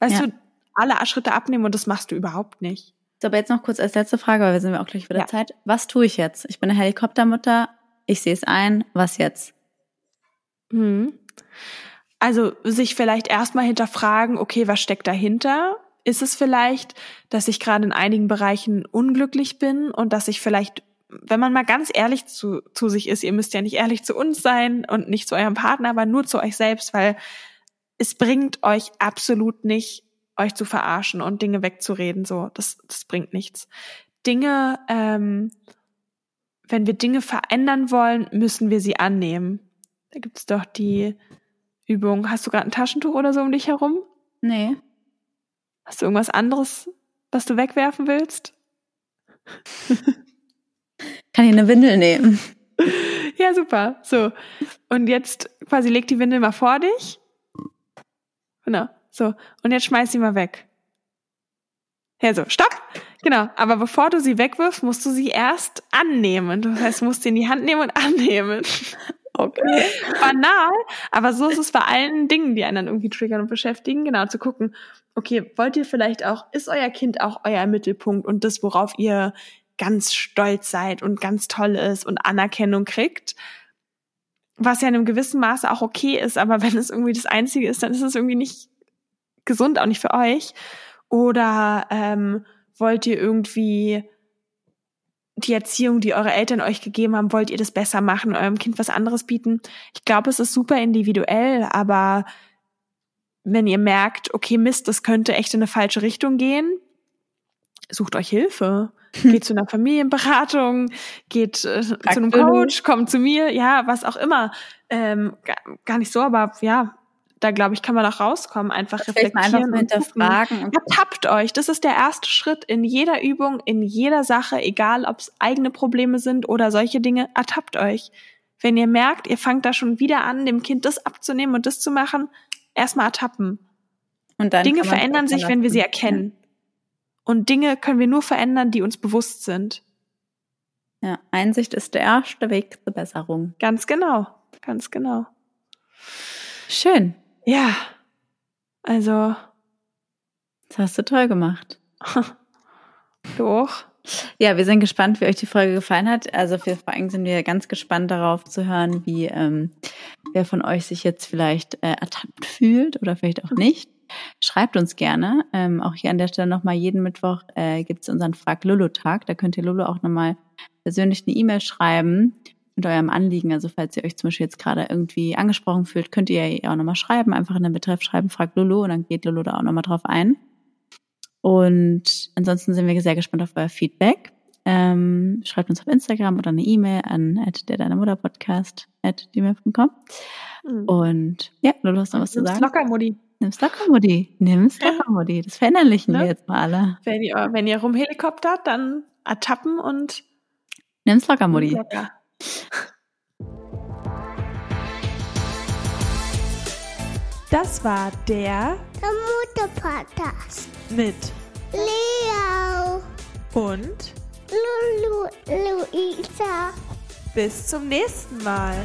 B: weißt ja. du, alle Schritte abnehmen und das machst du überhaupt nicht.
A: So, aber jetzt noch kurz als letzte Frage, weil wir sind ja auch gleich wieder ja. Zeit. Was tue ich jetzt? Ich bin eine Helikoptermutter, ich sehe es ein, was jetzt?
B: Hm. Also sich vielleicht erstmal hinterfragen, okay, was steckt dahinter? Ist es vielleicht, dass ich gerade in einigen Bereichen unglücklich bin und dass ich vielleicht, wenn man mal ganz ehrlich zu, zu sich ist, ihr müsst ja nicht ehrlich zu uns sein und nicht zu eurem Partner, aber nur zu euch selbst, weil es bringt euch absolut nicht, euch zu verarschen und Dinge wegzureden. So, das, das bringt nichts. Dinge, ähm, wenn wir Dinge verändern wollen, müssen wir sie annehmen. Da gibt's doch die Übung. Hast du gerade ein Taschentuch oder so um dich herum?
A: Nee.
B: Hast du irgendwas anderes, was du wegwerfen willst?
A: Kann ich eine Windel nehmen?
B: Ja, super. So. Und jetzt quasi leg die Windel mal vor dich. Genau. So, und jetzt schmeiß sie mal weg. Ja, so, stopp! Genau, aber bevor du sie wegwirfst, musst du sie erst annehmen. Das heißt, du musst sie in die Hand nehmen und annehmen. Okay. Banal, aber so ist es bei allen Dingen, die einen dann irgendwie triggern und beschäftigen, genau, zu gucken, okay, wollt ihr vielleicht auch, ist euer Kind auch euer Mittelpunkt und das, worauf ihr ganz stolz seid und ganz toll ist und Anerkennung kriegt? Was ja in einem gewissen Maße auch okay ist, aber wenn es irgendwie das Einzige ist, dann ist es irgendwie nicht gesund, auch nicht für euch? Oder ähm, wollt ihr irgendwie die Erziehung, die eure Eltern euch gegeben haben, wollt ihr das besser machen, eurem Kind was anderes bieten? Ich glaube, es ist super individuell, aber wenn ihr merkt, okay, Mist, das könnte echt in eine falsche Richtung gehen, sucht euch Hilfe. Geht zu einer Familienberatung, geht äh, zu einem Coach, kommt zu mir, ja, was auch immer. Ähm, gar nicht so, aber ja, da glaube ich, kann man auch rauskommen, einfach das reflektieren einfach
A: hinterfragen.
B: Und Ertappt euch. Das ist der erste Schritt in jeder Übung, in jeder Sache, egal ob es eigene Probleme sind oder solche Dinge. Ertappt euch. Wenn ihr merkt, ihr fangt da schon wieder an, dem Kind das abzunehmen und das zu machen, erstmal ertappen. Und dann Dinge verändern sich, wenn wir sie erkennen. Und Dinge können wir nur verändern, die uns bewusst sind.
A: Ja, Einsicht ist der erste Weg zur Besserung.
B: Ganz genau, ganz genau.
A: Schön.
B: Ja, also
A: Das hast du toll gemacht.
B: Doch.
A: Ja, wir sind gespannt, wie euch die Folge gefallen hat. Also für vor allem sind wir ganz gespannt darauf zu hören, wie ähm, wer von euch sich jetzt vielleicht äh, ertappt fühlt oder vielleicht auch nicht. Schreibt uns gerne. Ähm, auch hier an der Stelle nochmal jeden Mittwoch äh, gibt es unseren Frag Lulu-Tag. Da könnt ihr Lulu auch nochmal persönlich eine E-Mail schreiben mit eurem Anliegen. Also falls ihr euch zum Beispiel jetzt gerade irgendwie angesprochen fühlt, könnt ihr ja auch nochmal schreiben, einfach in den Betreff schreiben, Frag Lulu und dann geht Lulu da auch nochmal drauf ein. Und ansonsten sind wir sehr gespannt auf euer Feedback. Ähm, schreibt uns auf Instagram oder eine E-Mail an der deine Mutter Podcast at gmail.com. Mhm. Und ja, du hast noch was Nimm's zu sagen.
B: Locker, Mutti.
A: Nimm's locker, Mutti. Nimm's locker, Mutti. Das verinnerlichen ne? wir jetzt mal alle.
B: Wenn ihr, wenn ihr rumhelikoptert, dann ertappen und
A: Nimm's locker, Mutti. Locker.
B: Das war der,
D: der Mutter-Podcast
B: mit
D: Leo
B: und
D: Lulu Luisa.
B: Bis zum nächsten Mal.